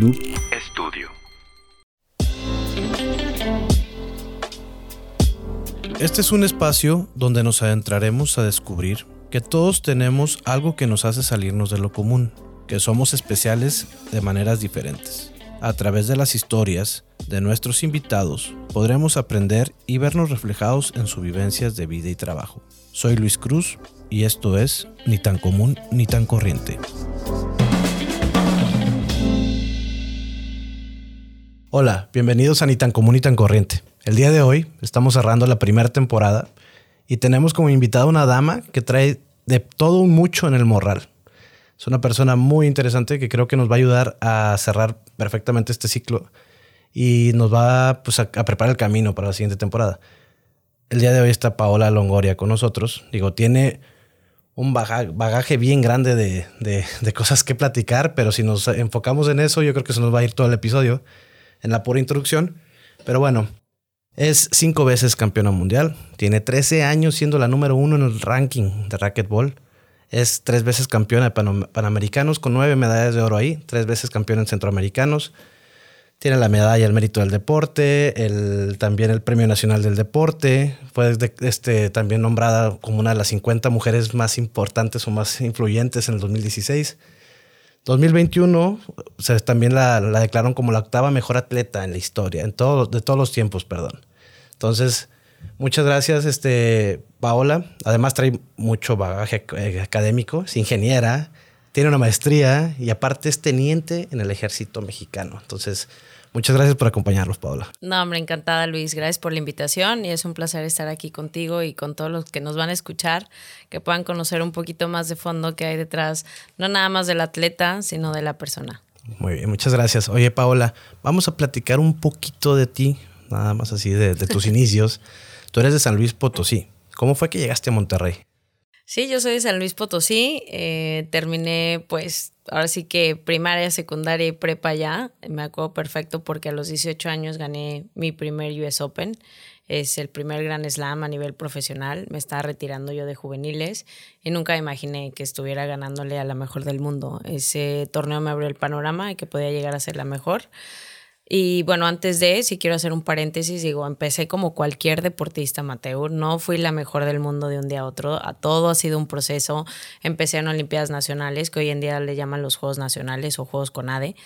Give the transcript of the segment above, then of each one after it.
Estudio. Este es un espacio donde nos adentraremos a descubrir que todos tenemos algo que nos hace salirnos de lo común, que somos especiales de maneras diferentes. A través de las historias de nuestros invitados podremos aprender y vernos reflejados en sus vivencias de vida y trabajo. Soy Luis Cruz y esto es Ni tan común ni tan corriente. Hola, bienvenidos a Ni tan común ni tan corriente. El día de hoy estamos cerrando la primera temporada y tenemos como invitada una dama que trae de todo un mucho en el morral. Es una persona muy interesante que creo que nos va a ayudar a cerrar perfectamente este ciclo y nos va pues, a, preparar el camino para la siguiente temporada. El día de hoy está Paola Longoria con nosotros. Digo, tiene un bagaje, bien grande de, de, cosas que platicar, pero si nos enfocamos en eso, yo creo que se nos va a ir todo el episodio en la pura introducción. Pero bueno, es cinco veces campeona mundial, tiene 13 años siendo la número uno en el ranking de racquetball es tres veces campeona de Panamericanos con nueve medallas de oro ahí, tres veces campeona en Centroamericanos. Tiene la medalla al mérito del deporte, el, también el Premio Nacional del Deporte. Fue este, también nombrada como una de las 50 mujeres más importantes o más influyentes en el 2016. 2021 también la, la, declararon como la octava mejor atleta en la historia, en de todos los tiempos, perdón. Entonces, Muchas gracias, este, Paola. Además trae mucho bagaje eh, académico, es ingeniera, tiene una maestría y aparte es teniente en el ejército mexicano. Entonces, muchas gracias por acompañarnos, Paola. No, hombre, encantada, Luis. Gracias por la invitación y es un placer estar aquí contigo y con todos los que nos van a escuchar, que puedan conocer un poquito más de fondo que hay detrás, no nada más del atleta, sino de la persona. Muy bien, muchas gracias. Oye, Paola, vamos a platicar un poquito de ti, nada más así de, de tus inicios. Tú eres de San Luis Potosí. ¿Cómo fue que llegaste a Monterrey? Sí, yo soy de San Luis Potosí. Eh, terminé, pues, ahora sí que primaria, secundaria y prepa ya. Me acuerdo perfecto porque a los 18 años gané mi primer US Open. Es el primer Gran Slam a nivel profesional. Me estaba retirando yo de juveniles y nunca imaginé que estuviera ganándole a la mejor del mundo. Ese torneo me abrió el panorama y que podía llegar a ser la mejor. Y bueno, antes de, si quiero hacer un paréntesis, digo, empecé como cualquier deportista amateur, no fui la mejor del mundo de un día a otro, a todo ha sido un proceso. Empecé en Olimpiadas Nacionales, que hoy en día le llaman los Juegos Nacionales o Juegos CONADE.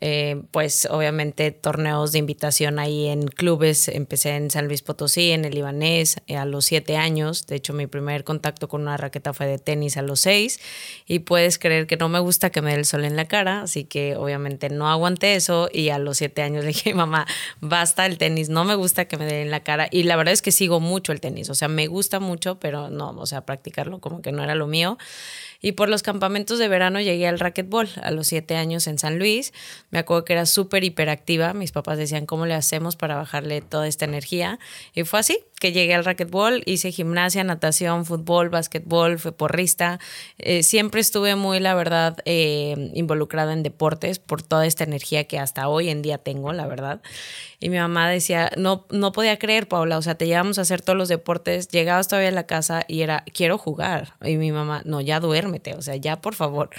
Eh, pues obviamente torneos de invitación ahí en clubes. Empecé en San Luis Potosí, en el Libanés, eh, a los siete años. De hecho, mi primer contacto con una raqueta fue de tenis a los seis. Y puedes creer que no me gusta que me dé el sol en la cara, así que obviamente no aguanté eso. Y a los siete años le dije, mamá, basta el tenis, no me gusta que me dé en la cara. Y la verdad es que sigo mucho el tenis, o sea, me gusta mucho, pero no, o sea, practicarlo como que no era lo mío. Y por los campamentos de verano llegué al racquetball a los siete años en San Luis. Me acuerdo que era súper hiperactiva. Mis papás decían, ¿cómo le hacemos para bajarle toda esta energía? Y fue así que llegué al racquetball, hice gimnasia, natación, fútbol, básquetbol, fue porrista. Eh, siempre estuve muy, la verdad, eh, involucrada en deportes por toda esta energía que hasta hoy en día tengo, la verdad. Y mi mamá decía, no, no podía creer, Paula, o sea, te llevamos a hacer todos los deportes, llegabas todavía a la casa y era, quiero jugar. Y mi mamá, no, ya duérmete, o sea, ya por favor.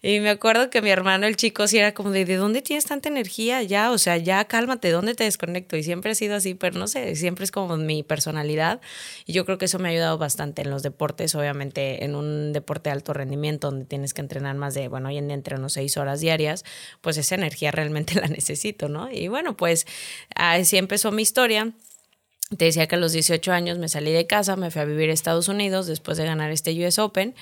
Y me acuerdo que mi hermano, el chico, sí era como de, ¿de dónde tienes tanta energía? Ya, o sea, ya cálmate, ¿dónde te desconecto? Y siempre ha sido así, pero no sé, siempre es como mi personalidad. Y yo creo que eso me ha ayudado bastante en los deportes, obviamente en un deporte de alto rendimiento donde tienes que entrenar más de, bueno, hoy en día entreno seis horas diarias, pues esa energía realmente la necesito, ¿no? Y bueno, pues Así empezó mi historia. Te decía que a los 18 años me salí de casa, me fui a vivir a Estados Unidos después de ganar este US Open.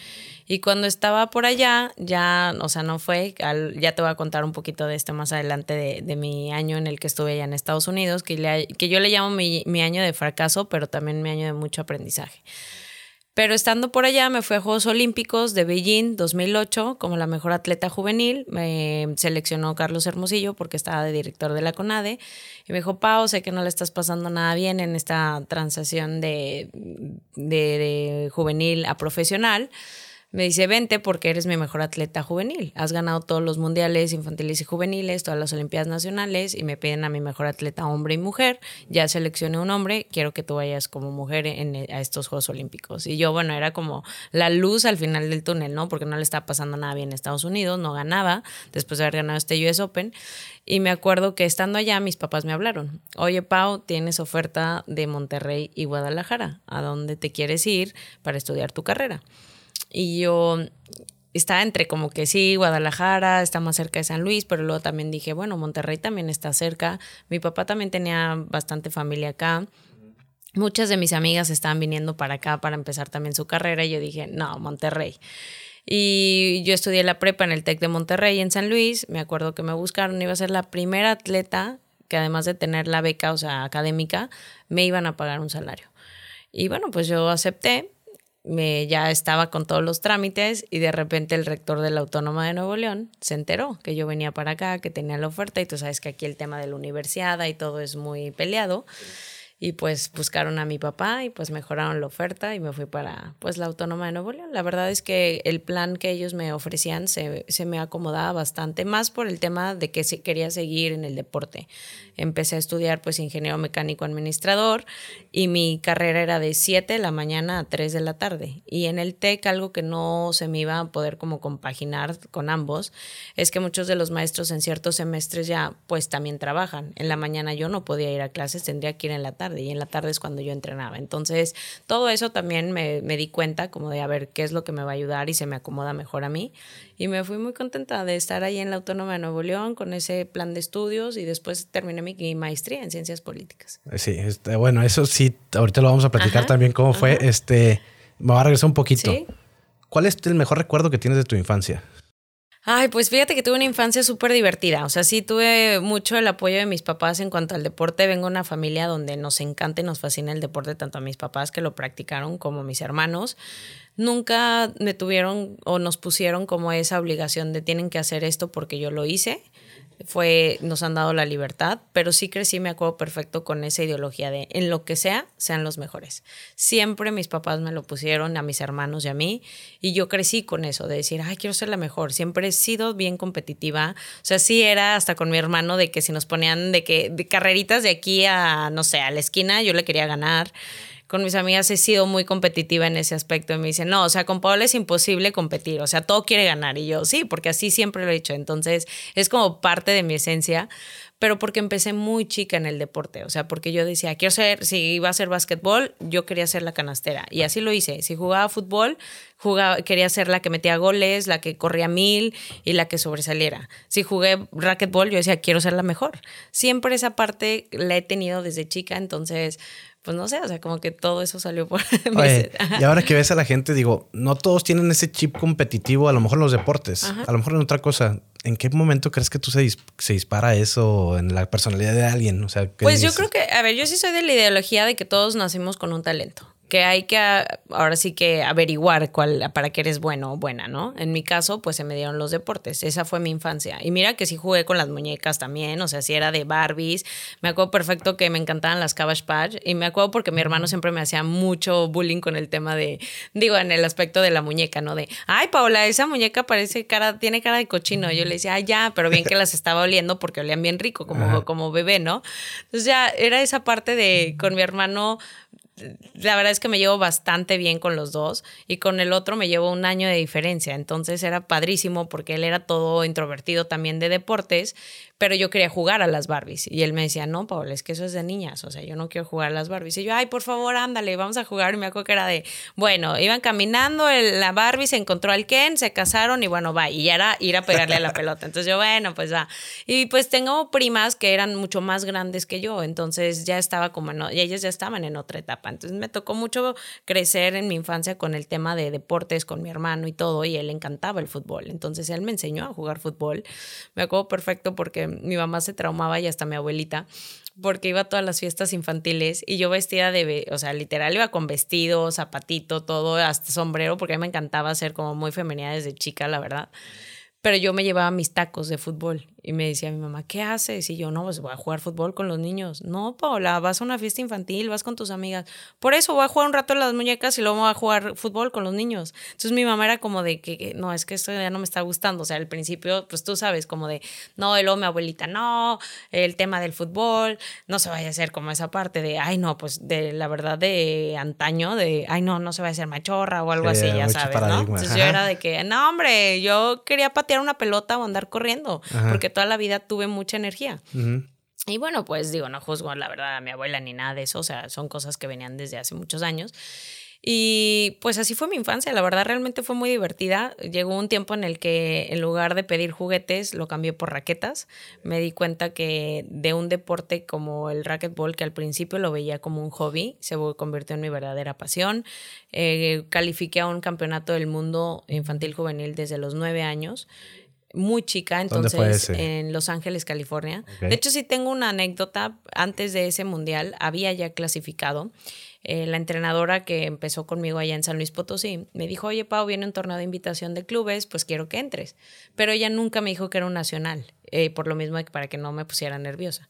Y cuando estaba por allá, ya, o sea, no fue, ya te voy a contar un poquito de esto más adelante de, mi año en el que estuve allá en Estados Unidos, que, que yo le llamo mi, mi año de fracaso, pero también mi año de mucho aprendizaje. Pero estando por allá me fui a Juegos Olímpicos de Beijing 2008 como la mejor atleta juvenil. Me seleccionó Carlos Hermosillo porque estaba de director de la CONADE y me dijo, Pau, sé que no le estás pasando nada bien en esta transacción de, de, juvenil a profesional me dice, vente porque eres mi mejor atleta juvenil. Has ganado todos los mundiales infantiles y juveniles, todas las Olimpiadas Nacionales y me piden a mi mejor atleta hombre y mujer. Ya seleccioné un hombre, quiero que tú vayas como mujer en, a estos Juegos Olímpicos. Y yo, bueno, era como la luz al final del túnel, ¿no? Porque no le estaba pasando nada bien en Estados Unidos, no ganaba después de haber ganado este US Open. Y me acuerdo que estando allá, mis papás me hablaron. Oye, Pau, tienes oferta de Monterrey y Guadalajara. ¿A dónde te quieres ir para estudiar tu carrera? Y yo estaba entre como que sí, Guadalajara está más cerca de San Luis, pero luego también dije, bueno, Monterrey también está cerca. Mi papá también tenía bastante familia acá. Muchas de mis amigas estaban viniendo para acá para empezar también su carrera y yo dije, no, Monterrey. Y yo estudié la prepa en el TEC de Monterrey en San Luis. Me acuerdo que me buscaron, iba a ser la primera atleta que además de tener la beca, o sea, académica, me iban a pagar un salario. Y bueno, pues yo acepté me, ya estaba con todos los trámites y de repente el rector de la Autónoma de Nuevo León se enteró que yo venía para acá, que tenía la oferta y tú sabes que aquí el tema de la universidad y todo es muy peleado. Y pues buscaron a mi papá y pues mejoraron la oferta y me fui para pues la Autónoma de Nuevo León. La verdad es que el plan que ellos me ofrecían se, se me acomodaba bastante, más por el tema de que quería seguir en el deporte. Empecé a estudiar pues ingeniero mecánico administrador y mi carrera era de 7 de la mañana a 3 de la tarde. Y en el TEC algo que no se me iba a poder como compaginar con ambos es que muchos de los maestros en ciertos semestres ya pues también trabajan. En la mañana yo no podía ir a clases, tendría que ir en la tarde y en la tarde es cuando yo entrenaba. Entonces, todo eso también me, me, di cuenta como de a ver qué es lo que me va a ayudar y se me acomoda mejor a mí. Y me fui muy contenta de estar ahí en la Autónoma de Nuevo León con ese plan de estudios y después terminé mi, maestría en ciencias políticas. Sí, este, bueno, eso sí, ahorita lo vamos a platicar también cómo fue. Este, me va a regresar un poquito. ¿Cuál es el mejor recuerdo que tienes de tu infancia? Ay, pues fíjate que tuve una infancia súper divertida. O sea, sí tuve mucho el apoyo de mis papás en cuanto al deporte. Vengo de una familia donde nos encanta y nos fascina el deporte, tanto a mis papás que lo practicaron como a mis hermanos. Nunca me tuvieron o nos pusieron como esa obligación de tienen que hacer esto porque yo lo hice fue, nos han dado la libertad, pero sí crecí, me acuerdo perfecto con esa ideología de en lo que sea, sean los mejores. Siempre mis papás me lo pusieron a mis hermanos y a mí, y yo crecí con eso, de decir, ay, quiero ser la mejor. Siempre he sido bien competitiva. O sea, sí era hasta con mi hermano de que si nos ponían de que de carreritas de aquí a, no sé, a la esquina, yo le quería ganar con mis amigas he sido muy competitiva en ese aspecto. Y me dicen, no, o sea, con Paola es imposible competir. O sea, todo quiere ganar. Y yo, sí, porque así siempre lo he hecho. Entonces, es como parte de mi esencia. Pero porque empecé muy chica en el deporte. O sea, porque yo decía, quiero ser, si iba a ser básquetbol, yo quería ser la canastera. Y así lo hice. Si jugaba fútbol, jugaba, quería ser la que metía goles, la que corría mil y la que sobresaliera. Si jugué racquetball, yo decía, quiero ser la mejor. Siempre esa parte la he tenido desde chica. Entonces, pues no sé, o sea, como que todo eso salió por... y ahora que ves a la gente, digo, no todos tienen ese chip competitivo, a lo mejor en los deportes, a lo mejor en otra cosa. ¿En qué momento crees que tú se, se dispara eso en la personalidad de alguien? O sea, pues yo creo que, a ver, yo sí soy de la ideología de que todos nacimos con un talento que hay que ahora sí que averiguar cuál para qué eres bueno o buena, ¿no? En mi caso, pues se me dieron los deportes. Esa fue mi infancia. Y mira que sí jugué con las muñecas también, o sea, si era de Barbies. Me acuerdo perfecto que me encantaban las Cabbage Patch y me acuerdo porque mi hermano siempre me hacía mucho bullying con el tema de digo, en el aspecto de la muñeca, ¿no? De, "Ay, Paola, esa muñeca parece cara tiene cara de cochino." Yo le decía, "Ay, ya, pero bien que las estaba oliendo porque olían bien rico como como bebé, ¿no?" Entonces ya era esa parte de con mi hermano la verdad es que me llevo bastante bien con los dos y con el otro me llevo un año de diferencia. Entonces era padrísimo porque él era todo introvertido también de deportes, pero yo quería jugar a las Barbies. Y él me decía, no, Paul, es que eso es de niñas, o sea, yo no quiero jugar a las Barbies. Y yo, ay, por favor, ándale, vamos a jugar. Y me acuerdo que era de, bueno, iban caminando, la Barbie se encontró al Ken, se casaron y bueno, va. Y ya era ir a pegarle a la pelota. Entonces yo, bueno, pues va. Y pues tengo primas que eran mucho más grandes que yo, entonces ya estaba como, no, y ellas ya estaban en otra etapa. Entonces me tocó mucho crecer en mi infancia con el tema de deportes, con mi hermano y todo, y él encantaba el fútbol. Entonces él me enseñó a jugar fútbol. Me acuerdo perfecto porque mi mamá se traumaba y hasta mi abuelita, porque iba a todas las fiestas infantiles y yo vestida de, o sea, literal iba con vestido, zapatito, todo, hasta sombrero, porque a mí me encantaba ser como muy femenina desde chica, la verdad pero yo me llevaba mis tacos de fútbol Y me decía mi mamá, ¿qué haces? Y yo, no, pues voy a jugar fútbol con los niños. No, Paula, vas a una fiesta infantil, vas con tus amigas. Por eso voy a jugar un rato las muñecas y luego voy a jugar fútbol con los niños. Entonces mi mamá era como de que, no, es que esto ya no me está gustando. O sea, al principio, pues tú sabes, como de, no, luego mi abuelita, no, el tema del fútbol, no se vaya a hacer como esa parte de, ay, no, pues de la verdad de antaño, de, ay, no, no se vaya a hacer machorra o algo así, ya sabes, ¿no? Entonces yo era de que, no, hombre, yo quería patear una pelota o andar corriendo, porque toda la vida tuve mucha energía. Y bueno, pues digo, no juzgo la verdad a mi abuela ni nada de eso, o sea, son cosas que venían desde hace muchos años. Y pues así fue mi infancia, la verdad realmente fue muy divertida. Llegó un tiempo en el que en lugar de pedir juguetes lo cambié por raquetas. Me di cuenta que de un deporte como el racquetball, que al principio lo veía como un hobby, se convirtió en mi verdadera pasión. Eh, califiqué a un campeonato del mundo infantil juvenil desde los nueve años muy chica, entonces en Los Ángeles, California. De hecho, sí tengo una anécdota. Antes de ese mundial había ya clasificado. Eh, la entrenadora que empezó conmigo allá en San Luis Potosí me dijo, oye Pau, viene un torneo de invitación de clubes, pues quiero que entres. Pero ella nunca me dijo que era un nacional, eh, por lo mismo para que no me pusiera nerviosa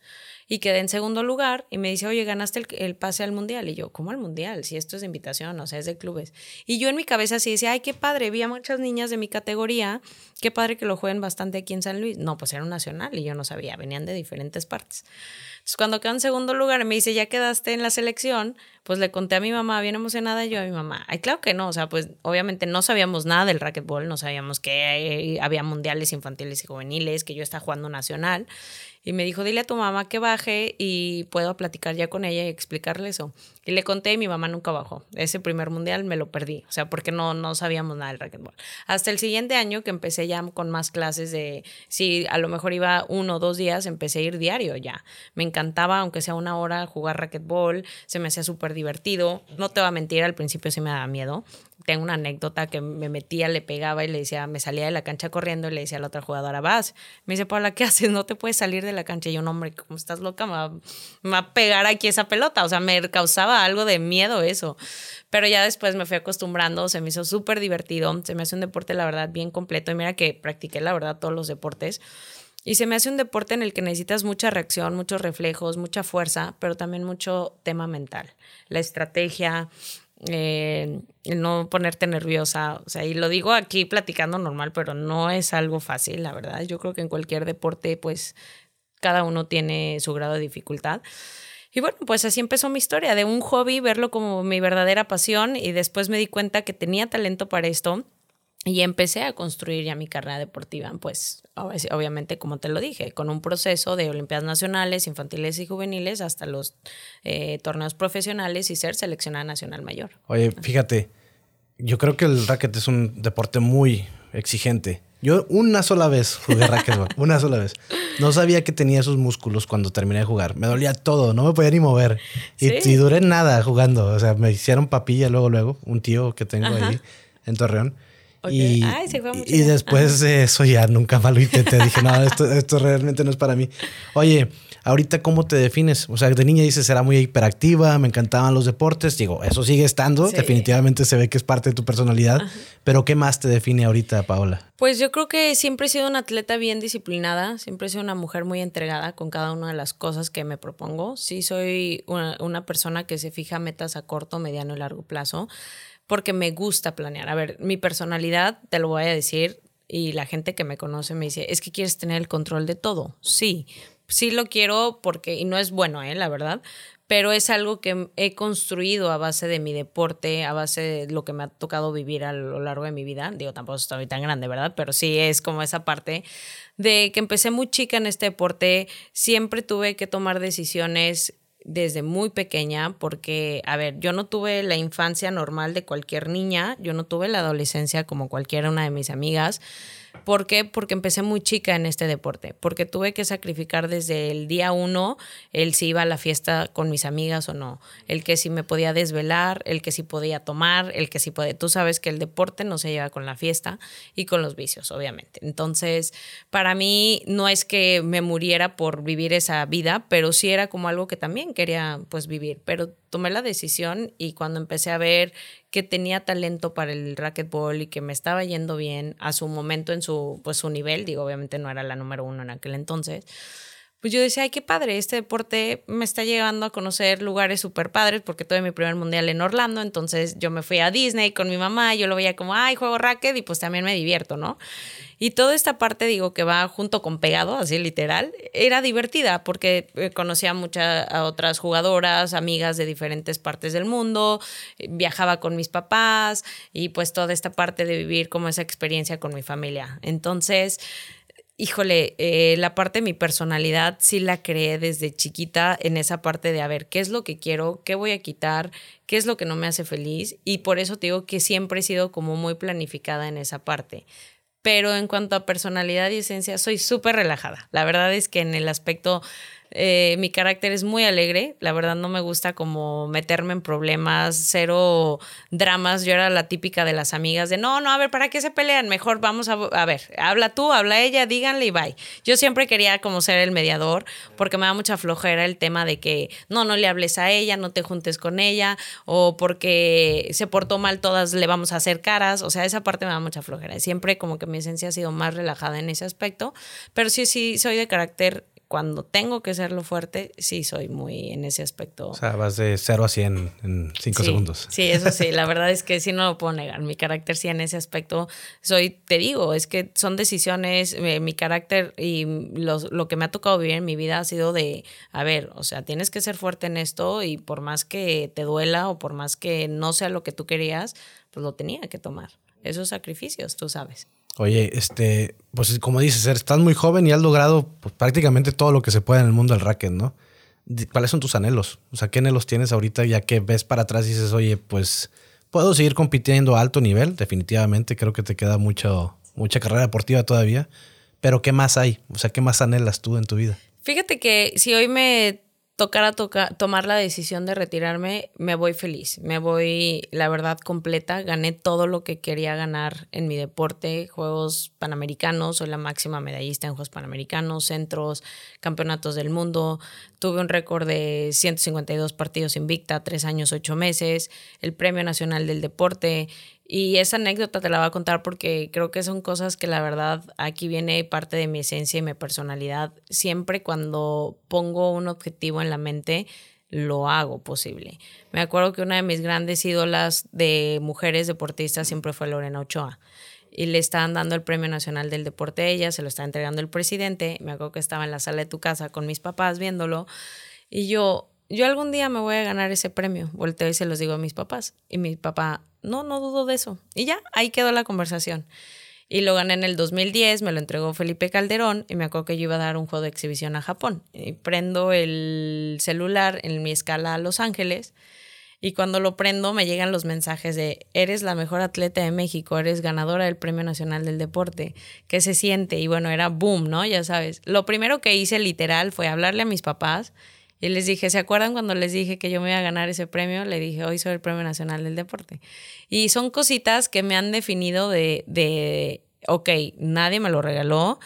y quedé en segundo lugar y me dice, oye, ganaste el, pase al mundial. Y yo, ¿cómo al mundial? Si esto es de invitación, o sea, es de clubes. Y yo en mi cabeza así decía, ay, qué padre, vi a muchas niñas de mi categoría, qué padre que lo jueguen bastante aquí en San Luis. No, pues era un nacional y yo no sabía, venían de diferentes partes. Entonces, cuando quedó en segundo lugar, me dice, ya quedaste en la selección, pues le conté a mi mamá, bien emocionada, yo a mi mamá, ay, claro que no, o sea, pues obviamente no sabíamos nada del racquetball, no sabíamos que había mundiales infantiles y juveniles, que yo estaba jugando nacional. Y me dijo, dile a tu mamá que baje y puedo platicar ya con ella y explicarle eso. Y le conté y mi mamá nunca bajó. Ese primer mundial me lo perdí, o sea, porque no, no sabíamos nada del racquetball. Hasta el siguiente año que empecé ya con más clases de, si a lo mejor iba uno o dos días, empecé a ir diario ya. Me encantaba, aunque sea una hora, jugar racquetball, se me hacía súper divertido. No te voy a mentir, al principio sí me daba miedo tengo una anécdota que me metía, le pegaba y le decía, me salía de la cancha corriendo y le decía a la otra jugadora, vas. Me dice, Paula, ¿qué haces? No te puedes salir de la cancha. Y yo, no, hombre, ¿cómo estás loca? Me va, me va, a pegar aquí esa pelota. O sea, me causaba algo de miedo eso. Pero ya después me fui acostumbrando, se me hizo súper divertido. Se me hace un deporte, la verdad, bien completo. Y mira que practiqué, la verdad, todos los deportes. Y se me hace un deporte en el que necesitas mucha reacción, muchos reflejos, mucha fuerza, pero también mucho tema mental. La estrategia, eh, no ponerte nerviosa. O sea, y lo digo aquí platicando normal, pero no es algo fácil, la verdad. Yo creo que en cualquier deporte, pues cada uno tiene su grado de dificultad. Y bueno, pues así empezó mi historia, de un hobby, verlo como mi verdadera pasión y después me di cuenta que tenía talento para esto y empecé a construir ya mi carrera deportiva, pues obviamente como te lo dije, con un proceso de Olimpiadas Nacionales, infantiles y juveniles hasta los eh, torneos profesionales y ser seleccionada nacional mayor. Oye, fíjate, yo creo que el racket es un deporte muy exigente. Yo una sola vez jugué racquetball, una sola vez. No sabía que tenía esos músculos cuando terminé de jugar. Me dolía todo, no me podía ni mover. Y, duré nada jugando. O sea, me hicieron papilla luego, luego, un tío que tengo ahí en Torreón y, y después de eso ya nunca más lo intenté. Dije, no, esto, esto realmente no es para mí. Oye, ahorita, ¿cómo te defines? O sea, de niña dices, era muy hiperactiva, me encantaban los deportes. Digo, eso sigue estando. Definitivamente se ve que es parte de tu personalidad. Pero, ¿qué más te define ahorita, Paola? Pues yo creo que siempre he sido una atleta bien disciplinada. Siempre he sido una mujer muy entregada con cada una de las cosas que me propongo. Sí, soy una, una persona que se fija metas a corto, mediano y largo plazo porque me gusta planear. A ver, mi personalidad, te lo voy a decir, y la gente que me conoce me dice, es que quieres tener el control de todo. Sí, sí lo quiero porque, y no es bueno, ¿eh? la verdad, pero es algo que he construido a base de mi deporte, a base de lo que me ha tocado vivir a lo largo de mi vida. Digo, tampoco estoy tan grande, ¿verdad? Pero sí es como esa parte de que empecé muy chica en este deporte, siempre tuve que tomar decisiones desde muy pequeña, porque, a ver, yo no tuve la infancia normal de cualquier niña, yo no tuve la adolescencia como cualquiera una de mis amigas. ¿Por qué? Porque empecé muy chica en este deporte, porque tuve que sacrificar desde el día uno el si iba a la fiesta con mis amigas o no, el que si me podía desvelar, el que si podía tomar, el que si podía... Tú sabes que el deporte no se lleva con la fiesta y con los vicios, obviamente. Entonces, para mí no es que me muriera por vivir esa vida, pero sí era como algo que también quería pues vivir, pero tomé la decisión y cuando empecé a ver que tenía talento para el racquetball y que me estaba yendo bien a su momento en su, pues, su nivel, digo, obviamente no era la número uno en aquel entonces, pues yo decía, ay, qué padre, este deporte me está llevando a conocer lugares súper padres porque tuve mi primer mundial en Orlando, entonces yo me fui a Disney con mi mamá, yo lo veía como, ay, juego racket y pues también me divierto, ¿no? Y toda esta parte, digo, que va junto con pegado, así literal, era divertida porque eh, conocía muchas otras jugadoras, amigas de diferentes partes del mundo, viajaba con mis papás y pues toda esta parte de vivir como esa experiencia con mi familia. Entonces, híjole, eh, la parte de mi personalidad sí la creé desde chiquita en esa parte de a ver qué es lo que quiero, qué voy a quitar, qué es lo que no me hace feliz y por eso te digo que siempre he sido como muy planificada en esa parte. Pero en cuanto a personalidad y esencia, soy súper relajada. La verdad es que en el aspecto eh, mi carácter es muy alegre, la verdad no me gusta como meterme en problemas, cero dramas. Yo era la típica de las amigas de no, no, a ver, ¿para qué se pelean? Mejor vamos a, a ver, habla tú, habla ella, díganle y bye. Yo siempre quería como ser el mediador porque me da mucha flojera el tema de que no, no le hables a ella, no te juntes con ella o porque se portó mal todas le vamos a hacer caras. O sea, esa parte me da mucha flojera. Siempre como que mi esencia ha sido más relajada en ese aspecto, pero sí, sí, soy de carácter cuando tengo que serlo fuerte, sí soy muy en ese aspecto. O sea, vas de 0 a 100 en 5 segundos. Sí, eso sí, la verdad es que sí no lo puedo negar. Mi carácter sí en ese aspecto soy, te digo, es que son decisiones, eh, mi carácter y lo que me ha tocado vivir en mi vida ha sido de, a ver, o sea, tienes que ser fuerte en esto y por más que te duela o por más que no sea lo que tú querías, pues lo tenía que tomar. Esos sacrificios, tú sabes. Oye, este, pues como dices, estás muy joven y has logrado pues, prácticamente todo lo que se puede en el mundo del racket, ¿no? ¿Cuáles son tus anhelos? O sea, ¿qué anhelos tienes ahorita ya que ves para atrás y dices, oye, pues puedo seguir compitiendo a alto nivel? Definitivamente, creo que te queda mucho, mucha carrera deportiva todavía. Pero ¿qué más hay? O sea, ¿qué más anhelas tú en tu vida? Fíjate que si hoy me tocara tomar la decisión de retirarme, me voy feliz, me voy, la verdad, completa. Gané todo lo que quería ganar en mi deporte, Juegos Panamericanos, soy la máxima medallista en Juegos Panamericanos, centros, campeonatos del mundo. Tuve un récord de 152 partidos invicta, tres años, ocho meses, el Premio Nacional del Deporte. Y esa anécdota te la voy a contar porque creo que son cosas que la verdad aquí viene parte de mi esencia y mi personalidad. Siempre cuando pongo un objetivo en la mente, lo hago posible. Me acuerdo que una de mis grandes ídolas de mujeres deportistas siempre fue Lorena Ochoa. Y le estaban dando el Premio Nacional del Deporte a ella, se lo está entregando el presidente. Me acuerdo que estaba en la sala de tu casa con mis papás viéndolo. Y yo, yo algún día me voy a ganar ese premio. Volteo y se los digo a mis papás. Y mi papá, no, no dudo de eso. Y ya, ahí quedó la conversación. Y lo gané en el 2010, me lo entregó Felipe Calderón y me acuerdo que yo iba a dar un juego de exhibición a Japón. Y prendo el celular en mi escala a Los Ángeles y cuando lo prendo me llegan los mensajes de eres la mejor atleta de México, eres ganadora del Premio Nacional del Deporte, ¿qué se siente? Y bueno, era boom, ¿no? Ya sabes. Lo primero que hice literal fue hablarle a mis papás y les dije, ¿se acuerdan cuando les dije que yo me iba a ganar ese premio? Le dije, hoy soy el Premio Nacional del Deporte. Y son cositas que me han definido de, de ok, nadie me lo regaló,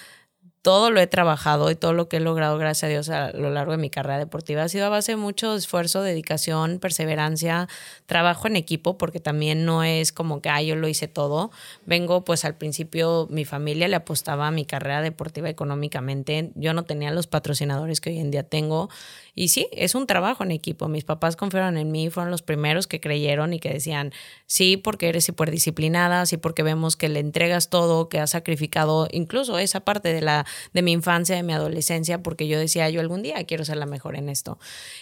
todo lo he trabajado y todo lo que he logrado, gracias a Dios, a lo largo de mi carrera deportiva ha sido a base de mucho esfuerzo, dedicación, perseverancia, trabajo en equipo, porque también no es como que, ah, yo lo hice todo. Vengo, pues al principio mi familia le apostaba a mi carrera deportiva económicamente. Yo no tenía los patrocinadores que hoy en día tengo. Y sí, es un trabajo en equipo. Mis papás confiaron en mí, fueron los primeros que creyeron y que decían, sí, porque eres súper disciplinada, sí, porque vemos que le entregas todo, que has sacrificado incluso esa parte de, la, de mi infancia, de mi adolescencia, porque yo decía, yo algún día quiero ser la mejor en esto.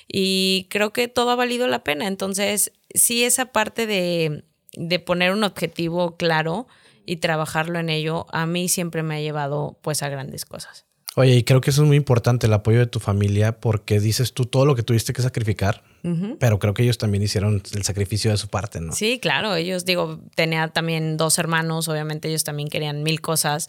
Y creo que todo ha valido la pena. Entonces, sí, esa parte de, de poner un objetivo claro y trabajarlo en ello, a mí siempre me ha llevado pues a grandes cosas. Oye, y creo que eso es muy importante, el apoyo de tu familia, porque dices tú todo lo que tuviste que sacrificar, pero creo que ellos también hicieron el sacrificio de su parte, ¿no? Sí, claro, ellos, digo, tenía también dos hermanos, obviamente ellos también querían mil cosas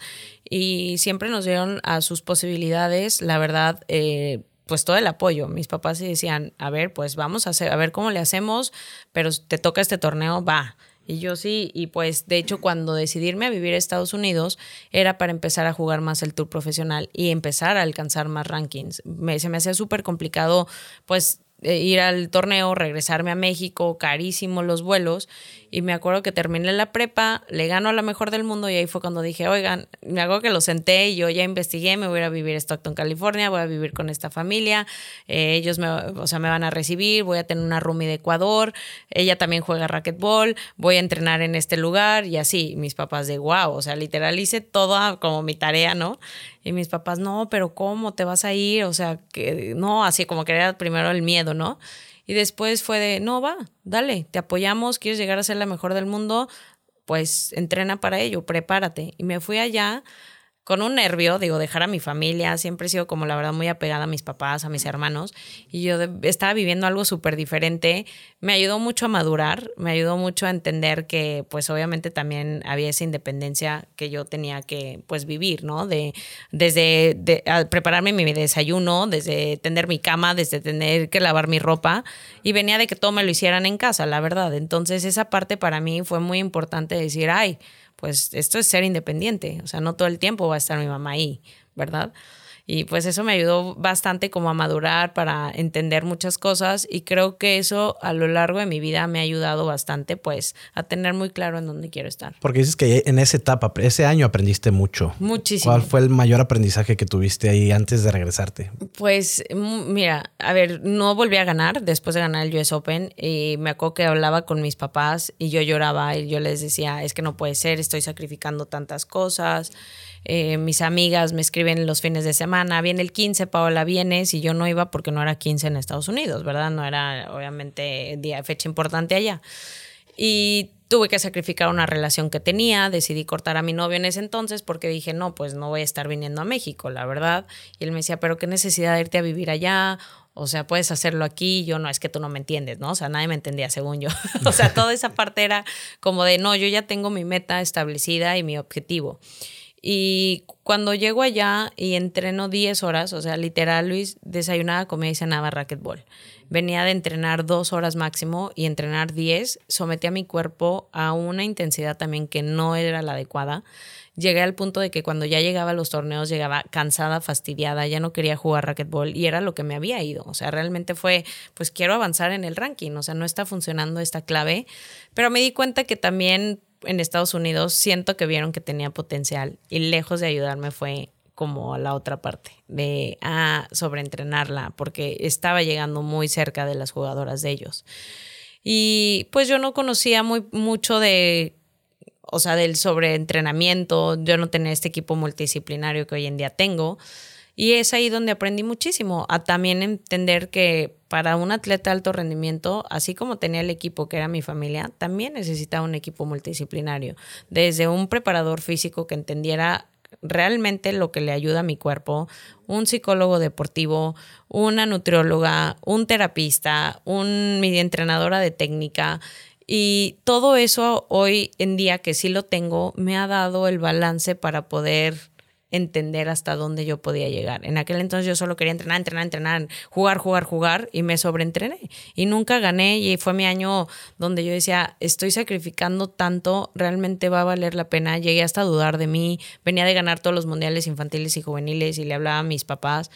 y siempre nos dieron a sus posibilidades, la verdad, eh, pues todo el apoyo. Mis papás decían, a ver, pues vamos a hacer, a ver cómo le hacemos, pero te toca este torneo, va. Y yo sí, y pues de hecho cuando decidirme a vivir a Estados Unidos era para empezar a jugar más el tour profesional y empezar a alcanzar más rankings. Me, se me hacía súper complicado pues ir al torneo, regresarme a México, carísimo los vuelos. Y me acuerdo que terminé la prepa, le gano a la mejor del mundo y ahí fue cuando dije, oigan, me acuerdo que lo senté y yo ya investigué, me voy a vivir a Stockton, California, voy a vivir con esta familia, eh, ellos me, o sea, me van a recibir, voy a tener una roomie de Ecuador, ella también juega racquetball, voy a entrenar en este lugar y así, mis papás de wow, o sea, literal hice toda como mi tarea, ¿no? Y mis papás, no, pero ¿cómo te vas a ir? O sea, que no, así como que era primero el miedo, ¿no? Y después fue de, no, va, dale, te apoyamos, quieres llegar a ser la mejor del mundo, pues entrena para ello, prepárate. Y me fui allá con un nervio, digo, dejar a mi familia, siempre he sido como la verdad muy apegada a mis papás, a mis hermanos, y yo estaba viviendo algo súper diferente, me ayudó mucho a madurar, me ayudó mucho a entender que pues obviamente también había esa independencia que yo tenía que pues vivir, ¿no? De, desde prepararme mi desayuno, desde tender mi cama, desde tener que lavar mi ropa, y venía de que todo me lo hicieran en casa, la verdad. Entonces esa parte para mí fue muy importante decir, ay, pues esto es ser independiente, o sea, no todo el tiempo va a estar mi mamá ahí, ¿verdad? Y pues eso me ayudó bastante como a madurar para entender muchas cosas y creo que eso a lo largo de mi vida me ha ayudado bastante pues a tener muy claro en dónde quiero estar. Porque dices que en esa etapa, ese año aprendiste mucho. Muchísimo. ¿Cuál fue el mayor aprendizaje que tuviste ahí antes de regresarte? Pues mira, a ver, no volví a ganar después de ganar el US Open y me acuerdo que hablaba con mis papás y yo lloraba y yo les decía, es que no puede ser, estoy sacrificando tantas cosas. Eh, mis amigas me escriben los fines de semana, viene el 15, Paola, vienes, y yo no iba porque no era 15 en Estados Unidos, ¿verdad? No era obviamente día, fecha importante allá. Y tuve que sacrificar una relación que tenía, decidí cortar a mi novio en ese entonces porque dije, no, pues no voy a estar viniendo a México, la verdad. Y él me decía, pero qué necesidad de irte a vivir allá, o sea, puedes hacerlo aquí, yo no, es que tú no me entiendes, ¿no? O sea, nadie me entendía según yo. o sea, toda esa parte era como de, no, yo ya tengo mi meta establecida y mi objetivo. Y cuando llego allá y entreno 10 horas, o sea, literal, Luis, desayunaba, comía y cenaba racquetball. Venía de entrenar dos horas máximo y entrenar 10, sometí a mi cuerpo a una intensidad también que no era la adecuada. Llegué al punto de que cuando ya llegaba a los torneos llegaba cansada, fastidiada, ya no quería jugar racquetball y era lo que me había ido. O sea, realmente fue, pues quiero avanzar en el ranking, o sea, no está funcionando esta clave, pero me di cuenta que también en Estados Unidos siento que vieron que tenía potencial y lejos de ayudarme fue como a la otra parte, de a sobreentrenarla, porque estaba llegando muy cerca de las jugadoras de ellos. Y pues yo no conocía muy mucho de, o sea, del sobreentrenamiento, yo no tenía este equipo multidisciplinario que hoy en día tengo. Y es ahí donde aprendí muchísimo, a también entender que para un atleta de alto rendimiento, así como tenía el equipo que era mi familia, también necesitaba un equipo multidisciplinario, desde un preparador físico que entendiera realmente lo que le ayuda a mi cuerpo, un psicólogo deportivo, una nutrióloga, un terapista, un mi entrenadora de técnica, y todo eso hoy en día que sí lo tengo, me ha dado el balance para poder entender hasta dónde yo podía llegar. En aquel entonces yo solo quería entrenar, entrenar, entrenar, jugar, jugar, jugar y me sobreentrené y nunca gané y fue mi año donde yo decía, estoy sacrificando tanto, realmente va a valer la pena. Llegué hasta a dudar de mí, venía de ganar todos los mundiales infantiles y juveniles y le hablaba a mis papás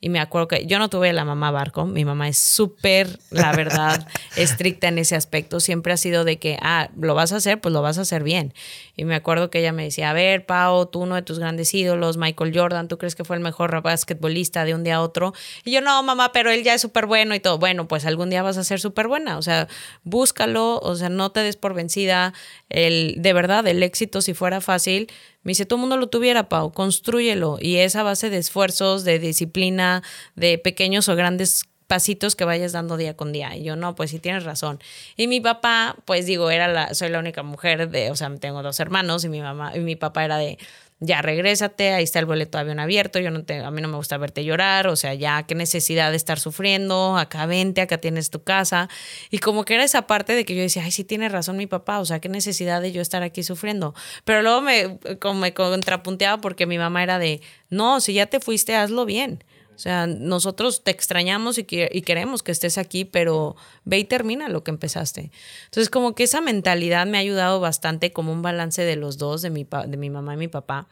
y me acuerdo que yo no tuve la mamá barco, mi mamá es súper, la verdad, estricta en ese aspecto. Siempre ha sido de que, ah, lo vas a hacer, pues lo vas a hacer bien. Y me acuerdo que ella me decía, a ver, Pau, tú uno de tus grandes ídolos, Michael Jordan, ¿tú crees que fue el mejor basquetbolista de un día a otro? Y yo, no, mamá, pero él ya es súper bueno y todo. Bueno, pues algún día vas a ser súper buena. O sea, búscalo, o sea, no te des por vencida. El, de verdad, el éxito, si fuera fácil, me dice, todo el mundo lo tuviera, Pau, construyelo. Y esa base de esfuerzos, de disciplina, de pequeños o grandes pasitos que vayas dando día con día. Y yo, no, pues sí tienes razón. Y mi papá, pues digo, era la, soy la única mujer de, o sea, tengo dos hermanos y mi mamá, y mi papá era de, ya regrésate, ahí está el boleto de avión abierto, yo no te, a mí no me gusta verte llorar, o sea, ya qué necesidad de estar sufriendo, acá vente, acá tienes tu casa. Y como que era esa parte de que yo decía, ay, sí tiene razón mi papá, o sea, qué necesidad de yo estar aquí sufriendo. Pero luego me, me contrapunteaba porque mi mamá era de, no, si ya te fuiste, hazlo bien. O sea, nosotros te extrañamos y, queremos que estés aquí, pero ve y termina lo que empezaste. Entonces, como que esa mentalidad me ha ayudado bastante como un balance de los dos, de mi, de mi mamá y mi papá,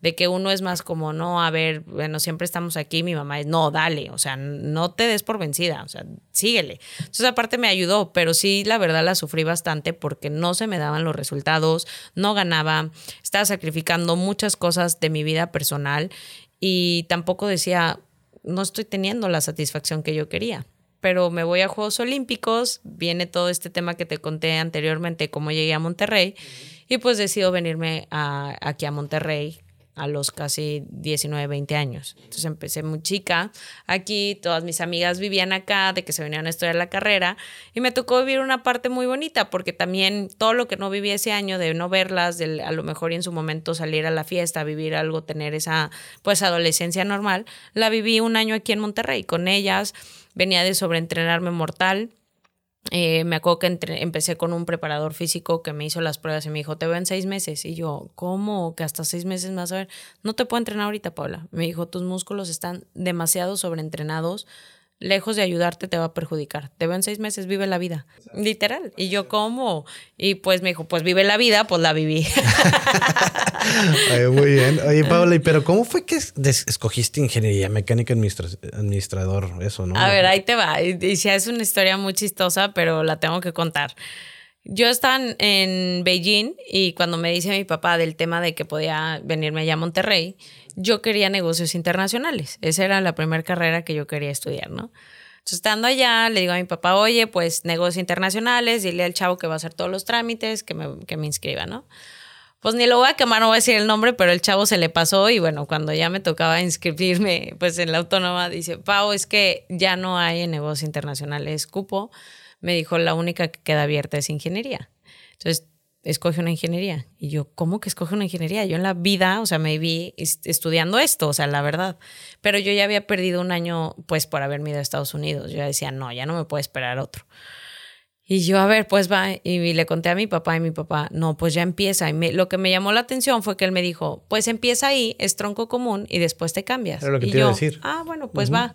de que uno es más como, no, a ver, bueno, siempre estamos aquí, mi mamá es, no, dale, o sea, no te des por vencida, o sea, síguele. Entonces, aparte me ayudó, pero sí, la verdad la sufrí bastante porque no se me daban los resultados, no ganaba, estaba sacrificando muchas cosas de mi vida personal y tampoco decía, no estoy teniendo la satisfacción que yo quería. Pero me voy a Juegos Olímpicos, viene todo este tema que te conté anteriormente, cómo llegué a Monterrey, y pues decido venirme aquí a Monterrey a los casi 19, 20 años. Entonces empecé muy chica aquí, todas mis amigas vivían acá, de que se venían a estudiar la carrera, y me tocó vivir una parte muy bonita, porque también todo lo que no viví ese año, de no verlas, de a lo mejor en su momento salir a la fiesta, vivir algo, tener esa pues adolescencia normal, la viví un año aquí en Monterrey con ellas, venía de sobreentrenarme mortal, eh, me acuerdo que empecé con un preparador físico que me hizo las pruebas y me dijo, te veo en seis meses. Y yo, ¿cómo? Que hasta seis meses más a ver. No te puedo entrenar ahorita, Paula. Me dijo, tus músculos están demasiado sobreentrenados lejos de ayudarte, te va a perjudicar. Te veo en seis meses, vive la vida. Literal. Y yo, ¿cómo? Y pues me dijo, pues vive la vida, pues la viví. muy bien. Oye, Paula, pero cómo fue que escogiste ingeniería mecánica administrador? Eso, ¿no? A ver, ahí te va. Y, si es una historia muy chistosa, pero la tengo que contar. Yo estaba en Beijing y cuando me dice mi papá del tema de que podía venirme allá a Monterrey, yo quería negocios internacionales. Esa era la primera carrera que yo quería estudiar, ¿no? Entonces, estando allá, le digo a mi papá, oye, pues negocios internacionales, dile al chavo que va a hacer todos los trámites, que me, que me inscriba, ¿no? Pues ni lo voy a quemar, no voy a decir el nombre, pero el chavo se le pasó y bueno, cuando ya me tocaba inscribirme, pues en la autónoma, dice, Pau, es que ya no hay en negocios internacionales cupo. Me dijo, la única que queda abierta es ingeniería. Entonces, escoge una ingeniería. Y yo, ¿cómo que escoge una ingeniería? Yo en la vida, o sea, me vi estudiando esto, o sea, la verdad. Pero yo ya había perdido un año, pues, por haberme ido a Estados Unidos. Yo decía, no, ya no me puedo esperar otro. Y yo, a ver, pues va, y le conté a mi papá y mi papá, no, pues ya empieza. Y lo que me llamó la atención fue que él me dijo, pues empieza ahí, es tronco común y después te cambias. lo que y te yo, decir. Ah, bueno, pues va.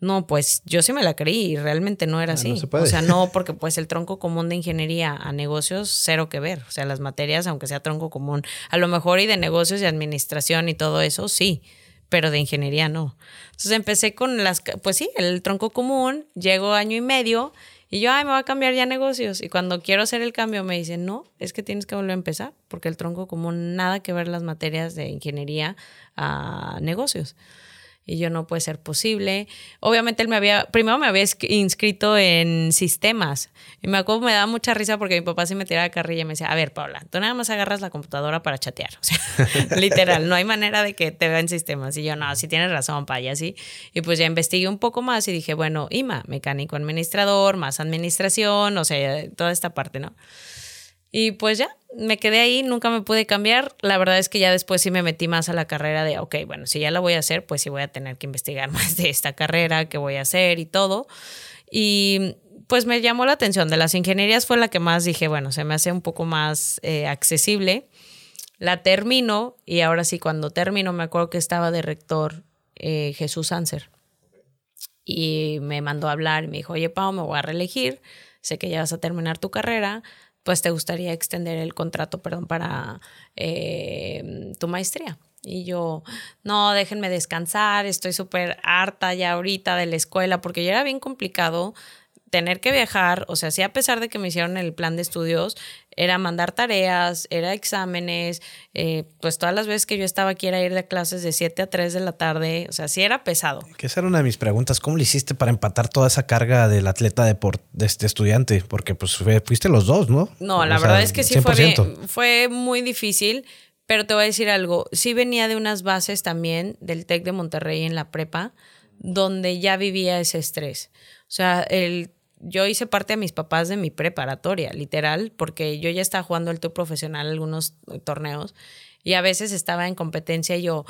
No, pues yo sí me la creí y realmente no era ah, así. o sea, no, porque pues el tronco común de ingeniería a negocios, cero que ver. O sea, las materias, aunque sea tronco común, a lo mejor y de negocios y administración y todo eso, sí, pero de ingeniería no. Entonces empecé con las, pues sí, el tronco común, llego año y medio y yo, ay, me va a cambiar ya negocios. Y cuando quiero hacer el cambio me dicen, no, es que tienes que volver a empezar, porque el tronco común nada que ver las materias de ingeniería a negocios y yo no puede ser posible. Obviamente él me había, primero me había inscrito en sistemas y me acuerdo, me daba mucha risa porque mi papá se me tiraba carrilla y me decía, a ver, Paula, tú nada más agarras la computadora para chatear, o sea, literal, no hay manera de que te vean sistemas. Y yo, no, sí tienes razón, pa, y así. Y pues ya investigué un poco más y dije, bueno, IMA, mecánico administrador, más administración, o sea, toda esta parte, ¿no? Y pues ya, me quedé ahí, nunca me pude cambiar. La verdad es que ya después sí me metí más a la carrera de, ok, bueno, si ya la voy a hacer, pues sí voy a tener que investigar más de esta carrera, qué voy a hacer y todo. Y pues me llamó la atención. De las ingenierías fue la que más dije, bueno, se me hace un poco más eh, accesible. La termino y ahora sí, cuando termino, me acuerdo que estaba de rector eh, Jesús Anser. Y me mandó a hablar y me dijo, oye, Pau, me voy a reelegir. Sé que ya vas a terminar tu carrera pues te gustaría extender el contrato, perdón, para eh, tu maestría. Y yo, no, déjenme descansar, estoy súper harta ya ahorita de la escuela, porque ya era bien complicado tener que viajar, o sea, sí a pesar de que me hicieron el plan de estudios, era mandar tareas, era exámenes, eh, pues todas las veces que yo estaba aquí era ir de clases de 7 a 3 de la tarde, o sea, sí era pesado. Que esa era una de mis preguntas, ¿cómo le hiciste para empatar toda esa carga del atleta de, de este estudiante? Porque pues fuiste los dos, ¿no? No, la verdad es que sí fue, fue muy difícil, pero te voy a decir algo, sí venía de unas bases también del TEC de Monterrey en la prepa, donde ya vivía ese estrés. O sea, el yo hice parte de mis papás de mi preparatoria, literal, porque yo ya estaba jugando el tour profesional algunos torneos y a veces estaba en competencia y yo,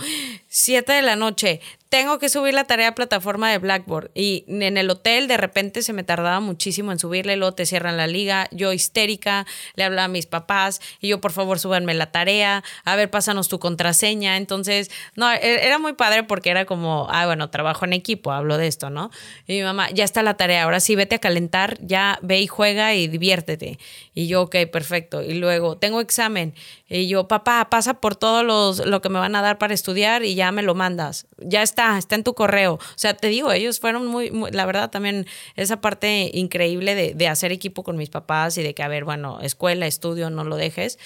siete de la noche, tengo que subir la tarea a plataforma de Blackboard. Y en el hotel de repente se me tardaba muchísimo en subirle, luego te cierran la liga, yo histérica, le hablaba a mis papás y yo por favor súbanme la tarea, a ver, pásanos tu contraseña. Entonces, no, e-, era muy padre porque era como, ah, bueno, trabajo en equipo, hablo de esto, ¿no? Y mi mamá, ya está la tarea, ahora sí, vete a calentar, ya ve y juega y diviértete. Y yo, ok, perfecto. Y luego, tengo examen. Y yo, papá, pasa por todo los, lo que me van a dar para estudiar y ya me lo mandas. Ya está está, en tu correo. O sea, te digo, ellos fueron muy, la verdad también esa parte increíble de, de hacer equipo con mis papás y de que, a ver, bueno, escuela, estudio, no lo dejes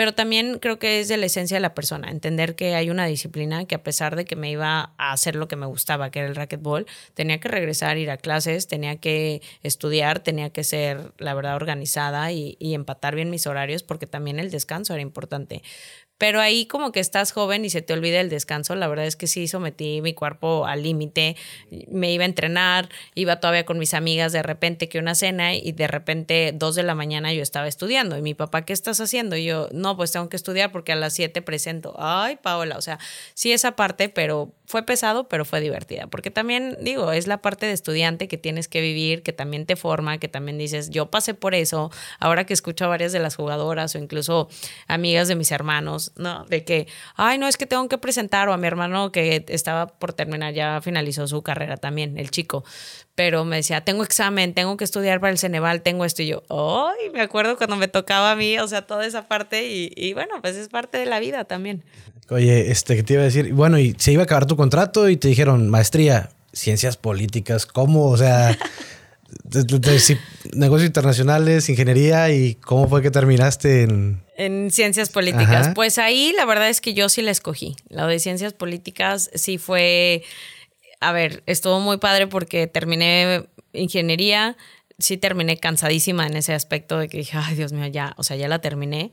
pero también creo que es de la esencia de la persona, entender que hay una disciplina que a pesar de que me iba a hacer lo que me gustaba, que era el racquetball, tenía que regresar, ir a clases, tenía que estudiar, tenía que ser, la verdad, organizada y, y empatar bien mis horarios, porque también el descanso era importante. Pero ahí como que estás joven y se te olvida el descanso. La verdad es que sí sometí mi cuerpo al límite. Me iba a entrenar, iba todavía con mis amigas de repente que una cena y de repente dos de la mañana yo estaba estudiando. Y mi papá, ¿qué estás haciendo? Y yo, no, pues tengo que estudiar porque a las siete presento. Ay, Paola, o sea, sí esa parte, pero fue pesado, pero fue divertida. Porque también, digo, es la parte de estudiante que tienes que vivir, que también te forma, que también dices, yo pasé por eso. Ahora que escucho a varias de las jugadoras o incluso amigas de mis hermanos, ¿no? De que, ay, no, es que tengo que presentar, o a mi hermano que estaba por terminar, ya finalizó su carrera también, el chico, pero me decía, tengo examen, tengo que estudiar para el Ceneval, tengo esto, y yo, ay, me acuerdo cuando me tocaba a mí, o sea, toda esa parte, y, y bueno, pues es parte de la vida también. Oye, este, que te iba a decir? Bueno, y se iba a acabar tu contrato y te dijeron, maestría, ciencias políticas, ¿cómo? O sea... negocios internacionales, ingeniería y cómo fue que terminaste en... En ciencias políticas. Pues ahí la verdad es que yo sí la escogí. La de ciencias políticas sí fue, a ver, estuvo muy padre porque terminé ingeniería, sí terminé cansadísima en ese aspecto de que dije, ay Dios mío, ya, o sea, ya la terminé.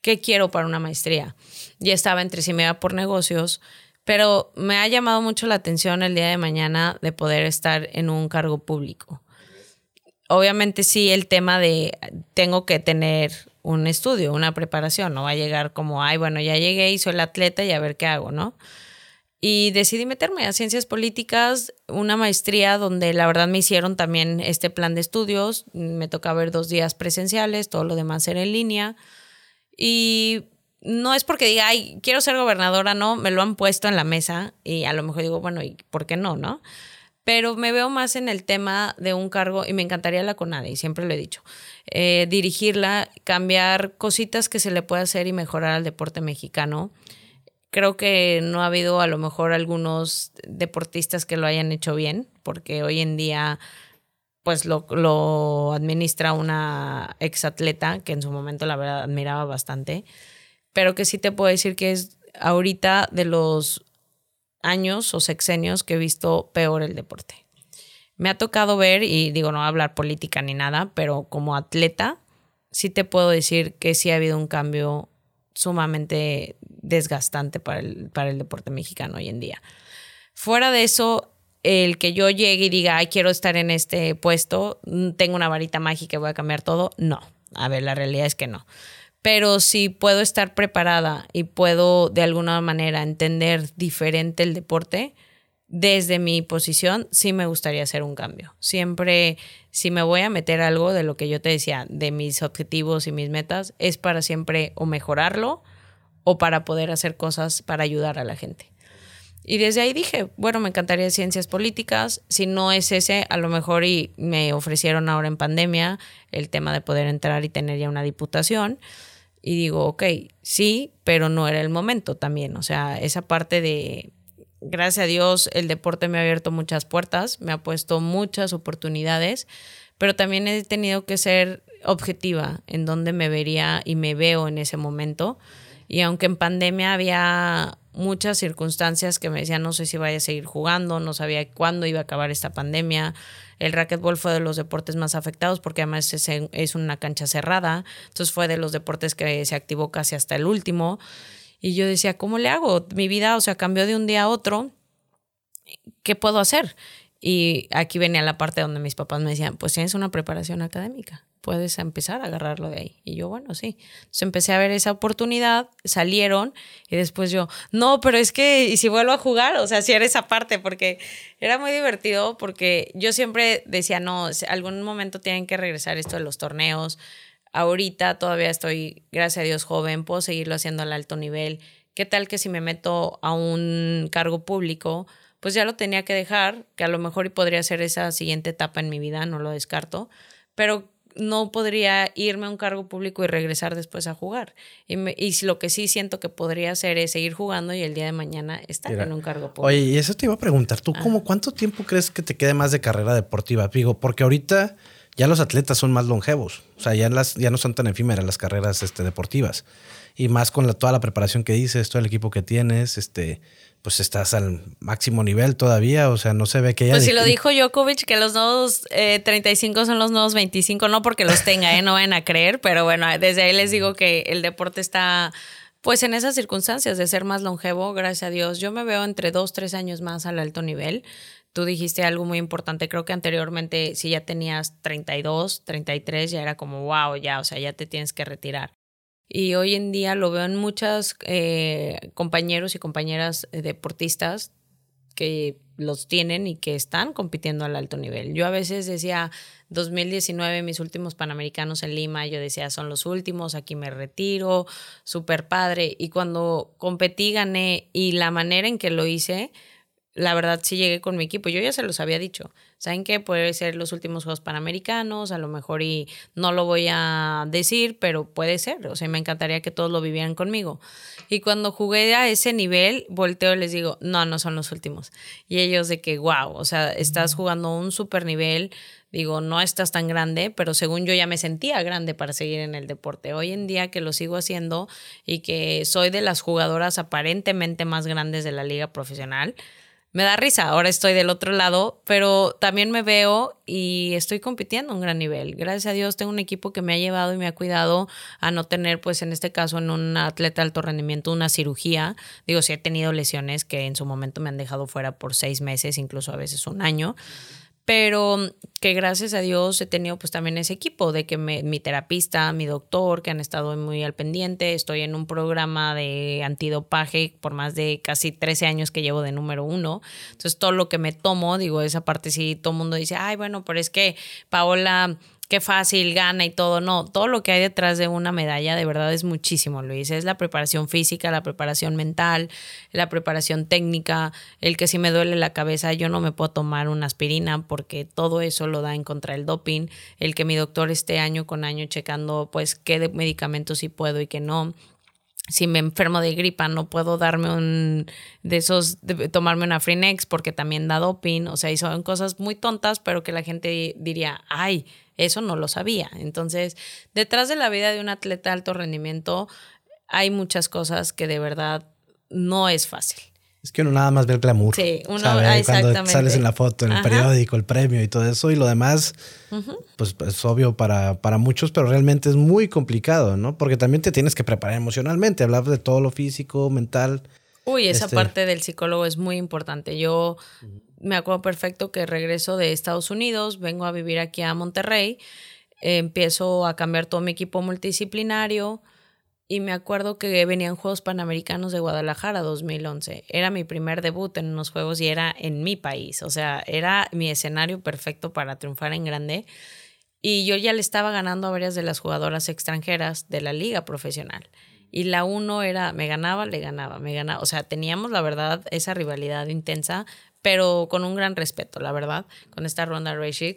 ¿Qué quiero para una maestría? Ya estaba entre sí me por negocios, pero me ha llamado mucho la atención el día de mañana de poder estar en un cargo público obviamente sí el tema de tengo que tener un estudio, una preparación, no va a llegar como, ay, bueno, ya llegué y soy el atleta y a ver qué hago, ¿no? Y decidí meterme a ciencias políticas, una maestría donde la verdad me hicieron también este plan de estudios, me tocaba ver dos días presenciales, todo lo demás era en línea. Y no es porque diga, ay, quiero ser gobernadora, no, me lo han puesto en la mesa y a lo mejor digo, bueno, ¿y por qué no, no? Pero me veo más en el tema de un cargo y me encantaría la CONADE, y siempre lo he dicho, eh, dirigirla, cambiar cositas que se le puede hacer y mejorar al deporte mexicano. Creo que no ha habido a lo mejor algunos deportistas que lo hayan hecho bien, porque hoy en día pues lo, lo administra una exatleta que en su momento la verdad admiraba bastante, pero que sí te puedo decir que es ahorita de los años o sexenios que he visto peor el deporte. Me ha tocado ver, y digo, no hablar política ni nada, pero como atleta, sí te puedo decir que sí ha habido un cambio sumamente desgastante para el, para el deporte mexicano hoy en día. Fuera de eso, el que yo llegue y diga, ay, quiero estar en este puesto, tengo una varita mágica y voy a cambiar todo, no. A ver, la realidad es que no pero si puedo estar preparada y puedo de alguna manera entender diferente el deporte, desde mi posición sí me gustaría hacer un cambio. Siempre, si me voy a meter algo de lo que yo te decía, de mis objetivos y mis metas, es para siempre o mejorarlo o para poder hacer cosas para ayudar a la gente. Y desde ahí dije, bueno, me encantaría ciencias políticas. Si no es ese, a lo mejor y me ofrecieron ahora en pandemia el tema de poder entrar y tener ya una diputación y digo, ok, sí, pero no era el momento también. O sea, esa parte de, gracias a Dios, el deporte me ha abierto muchas puertas, me ha puesto muchas oportunidades, pero también he tenido que ser objetiva en donde me vería y me veo en ese momento. Y aunque en pandemia había muchas circunstancias que me decían no sé si vaya a seguir jugando, no sabía cuándo iba a acabar esta pandemia. El racquetball fue de los deportes más afectados porque además es, es una cancha cerrada, entonces fue de los deportes que se activó casi hasta el último. Y yo decía, ¿cómo le hago? Mi vida, o sea, cambió de un día a otro. ¿Qué puedo hacer? Y aquí venía la parte donde mis papás me decían, pues tienes una preparación académica, puedes empezar a agarrarlo de ahí. Y yo, bueno, sí. Entonces empecé a ver esa oportunidad, salieron y después yo, no, pero es que, ¿y si vuelvo a jugar? O sea, si era esa parte, porque era muy divertido, porque yo siempre decía, no, algún momento tienen que regresar esto de los torneos. Ahorita todavía estoy, gracias a Dios, joven, puedo seguirlo haciendo al alto nivel. ¿Qué tal que si me meto a un cargo público? Pues ya lo tenía que dejar, que a lo mejor podría ser esa siguiente etapa en mi vida, no lo descarto, pero no podría irme a un cargo público y regresar después a jugar. Y, y lo que sí siento que podría hacer es seguir jugando y el día de mañana estar en un cargo público. Oye, y eso te iba a preguntar, ¿tú cómo, cuánto tiempo crees que te quede más de carrera deportiva? Digo, porque ahorita ya los atletas son más longevos, o sea, ya, las, ya no son tan efímeras las carreras este, deportivas. Y más con la, toda la preparación que dices, todo el equipo que tienes, este, pues estás al máximo nivel todavía, o sea, no se ve que ya... Pues si lo dijo Djokovic, que los nuevos 35 eh, son los nuevos 25, no porque los tenga, ¿eh? no vayan a creer, pero bueno, desde ahí les digo que el deporte está pues en esas circunstancias de ser más longevo, gracias a Dios. Yo me veo entre dos, tres años más al alto nivel. Tú dijiste algo muy importante, creo que anteriormente si ya tenías 32, 33, ya era como, wow, ya, o sea, ya te tienes que retirar. Y hoy en día lo veo en muchos eh, compañeros y compañeras deportistas que los tienen y que están compitiendo al alto nivel. Yo a veces decía, 2019, mis últimos Panamericanos en Lima, yo decía, son los últimos, aquí me retiro, súper padre. Y cuando competí, gané y la manera en que lo hice, la verdad sí llegué con mi equipo. Yo ya se los había dicho. ¿Saben qué? Puede ser los últimos Juegos Panamericanos, a lo mejor y no lo voy a decir, pero puede ser. O sea, me encantaría que todos lo vivieran conmigo. Y cuando jugué a ese nivel, volteo y les digo, no, no son los últimos. Y ellos de que, wow, o sea, estás jugando un super nivel. Digo, no estás tan grande, pero según yo ya me sentía grande para seguir en el deporte. Hoy en día que lo sigo haciendo y que soy de las jugadoras aparentemente más grandes de la liga profesional, me da risa, ahora estoy del otro lado, pero también me veo y estoy compitiendo a un gran nivel. Gracias a Dios tengo un equipo que me ha llevado y me ha cuidado a no tener, pues en este caso, en un atleta de alto rendimiento, una cirugía. Digo, sí he tenido lesiones que en su momento me han dejado fuera por seis meses, incluso a veces un año pero que gracias a Dios he tenido pues también ese equipo de que mi terapista, mi doctor, que han estado muy al pendiente, estoy en un programa de antidopaje por más de casi 13 años que llevo de número uno, entonces todo lo que me tomo, digo, esa parte sí, todo el mundo dice, ay, bueno, pero es que Paola qué fácil gana y todo. No, todo lo que hay detrás de una medalla de verdad es muchísimo, Luis. Es la preparación física, la preparación mental, la preparación técnica, el que si me duele la cabeza yo no me puedo tomar una aspirina porque todo eso lo da en contra del doping, el que mi doctor esté año con año checando pues qué medicamentos sí puedo y qué no si me enfermo de gripa, no puedo darme un de esos, tomarme una Freenex porque también da doping. O sea, y son cosas muy tontas, pero que la gente diría, ay, eso no lo sabía. Entonces, detrás de la vida de un atleta de alto rendimiento hay muchas cosas que de verdad no es fácil. Es que uno nada más ve el glamour. Sí, uno Cuando sales en la foto, en el periódico, el premio y todo eso, y lo demás, pues es obvio para, para muchos, pero realmente es muy complicado, ¿no? Porque también te tienes que preparar emocionalmente, hablar de todo lo físico, mental. Uy, esa este parte del psicólogo es muy importante. Yo me acuerdo perfecto que regreso de Estados Unidos, vengo a vivir aquí a Monterrey, empiezo a cambiar todo mi equipo multidisciplinario y me acuerdo que venían Juegos Panamericanos de Guadalajara 2011. Era mi primer debut en unos Juegos y era en mi país, o sea, era mi escenario perfecto para triunfar en grande. Y yo ya le estaba ganando a varias de las jugadoras extranjeras de la liga profesional. Y la uno era, me ganaba, le ganaba, me ganaba. O sea, teníamos la verdad esa rivalidad intensa, pero con un gran respeto, la verdad, con esta ronda Rashid.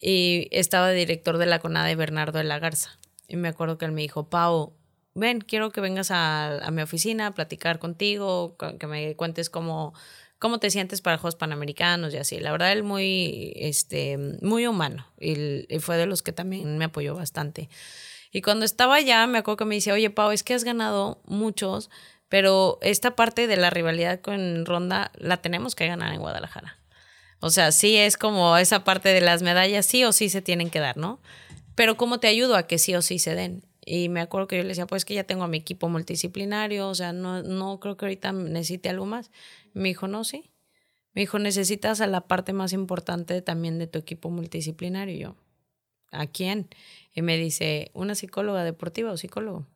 Y estaba director de la CONADE de Bernardo de la Garza. Y me acuerdo que él me dijo, Pau, ven, quiero que vengas a, mi oficina a platicar contigo, que me cuentes cómo, cómo te sientes para Juegos Panamericanos y así. La verdad, él muy, este, muy humano y, y, fue de los que también me apoyó bastante. Y cuando estaba allá, me acuerdo que me dice, oye, Pau, es que has ganado muchos, pero esta parte de la rivalidad con Ronda la tenemos que ganar en Guadalajara. O sea, sí es como esa parte de las medallas, sí o sí se tienen que dar, ¿no? Pero ¿cómo te ayudo a que sí o sí se den? Y me acuerdo que yo le decía, pues que ya tengo a mi equipo multidisciplinario, o sea, no, no creo que ahorita necesite algo más. Me dijo, no, sí. Me dijo, necesitas a la parte más importante también de tu equipo multidisciplinario. Y yo, ¿a quién? Y me dice, ¿una psicóloga deportiva o psicólogo?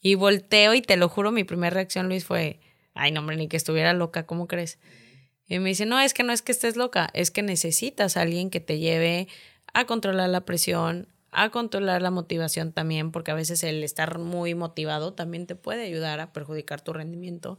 Y volteo y te lo juro, mi primera reacción, Luis, fue, ay, no, hombre, ni que estuviera loca, ¿cómo crees? Y me dice, no, es que no es que estés loca, es que necesitas a alguien que te lleve a controlar la presión, a controlar la motivación también, porque a veces el estar muy motivado también te puede ayudar a perjudicar tu rendimiento.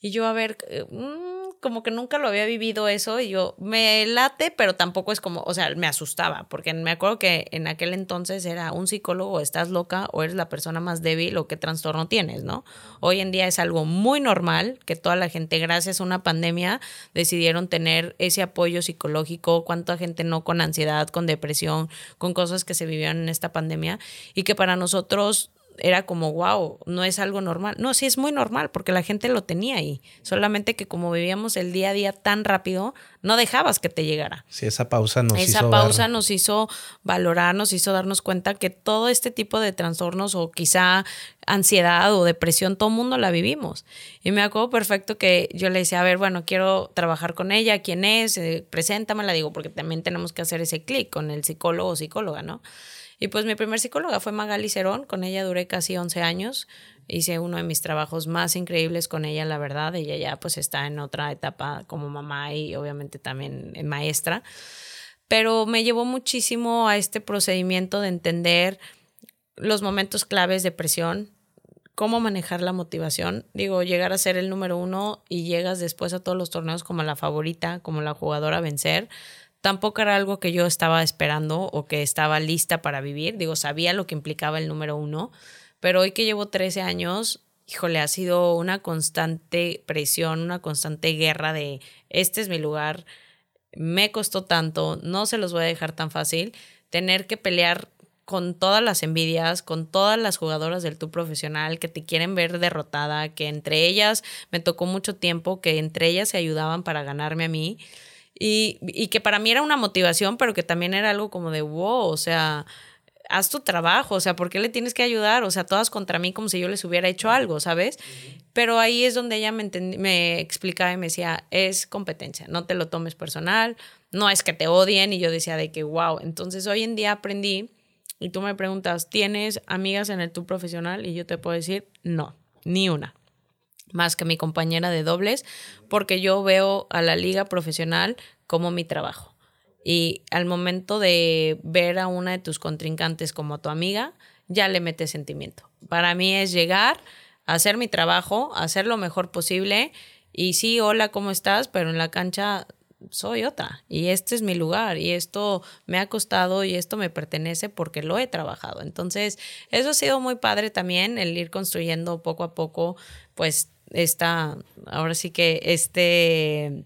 Y yo, a ver, eh, mm, como que nunca lo había vivido eso y yo me late, pero tampoco es como, o sea, me asustaba, porque me acuerdo que en aquel entonces era un psicólogo, estás loca o eres la persona más débil o qué trastorno tienes, ¿no? Hoy en día es algo muy normal que toda la gente, gracias a una pandemia, decidieron tener ese apoyo psicológico, cuánta gente no con ansiedad, con depresión, con cosas que se vivieron en esta pandemia y que para nosotros era como, wow, no es algo normal. No, sí es muy normal porque la gente lo tenía ahí. Solamente que como vivíamos el día a día tan rápido, no dejabas que te llegara. Sí, esa pausa nos esa hizo. pausa nos hizo valorar, nos hizo darnos cuenta que todo este tipo de trastornos o quizá ansiedad o depresión, todo el mundo la vivimos. Y me acuerdo perfecto que yo le decía, a ver, bueno, quiero trabajar con ella, ¿quién es? Eh, preséntamela, digo, porque también tenemos que hacer ese clic con el psicólogo o psicóloga, ¿no? Y pues mi primer psicóloga fue Magali Cerón, con ella duré casi 11 años, hice uno de mis trabajos más increíbles con ella, la verdad, ella ya pues está en otra etapa como mamá y obviamente también maestra, pero me llevó muchísimo a este procedimiento de entender los momentos claves de presión, cómo manejar la motivación. Digo, llegar a ser el número uno y llegas después a todos los torneos como la favorita, como la jugadora a vencer tampoco era algo que yo estaba esperando o que estaba lista para vivir. Digo, sabía lo que implicaba el número uno, pero hoy que llevo 13 años, híjole, ha sido una constante presión, una constante guerra de este es mi lugar, me costó tanto, no se los voy a dejar tan fácil, tener que pelear con todas las envidias, con todas las jugadoras del tu profesional que te quieren ver derrotada, que entre ellas me tocó mucho tiempo, que entre ellas se ayudaban para ganarme a mí. Y, que para mí era una motivación, pero que también era algo como de, wow, o sea, haz tu trabajo, o sea, ¿por qué le tienes que ayudar? O sea, todas contra mí como si yo les hubiera hecho algo, ¿sabes? Pero ahí es donde ella me, me explicaba y me decía, es competencia, no te lo tomes personal, no es que te odien y yo decía de que, wow, entonces hoy en día aprendí y tú me preguntas, ¿tienes amigas en el tu profesional? Y yo te puedo decir, no, ni una más que mi compañera de dobles, porque yo veo a la liga profesional como mi trabajo. Y al momento de ver a una de tus contrincantes como tu amiga, ya le metes sentimiento. Para mí es llegar, hacer mi trabajo, hacer lo mejor posible y sí, hola, ¿cómo estás? Pero en la cancha soy otra y este es mi lugar y esto me ha costado y esto me pertenece porque lo he trabajado. Entonces, eso ha sido muy padre también, el ir construyendo poco a poco, pues esta, ahora sí que este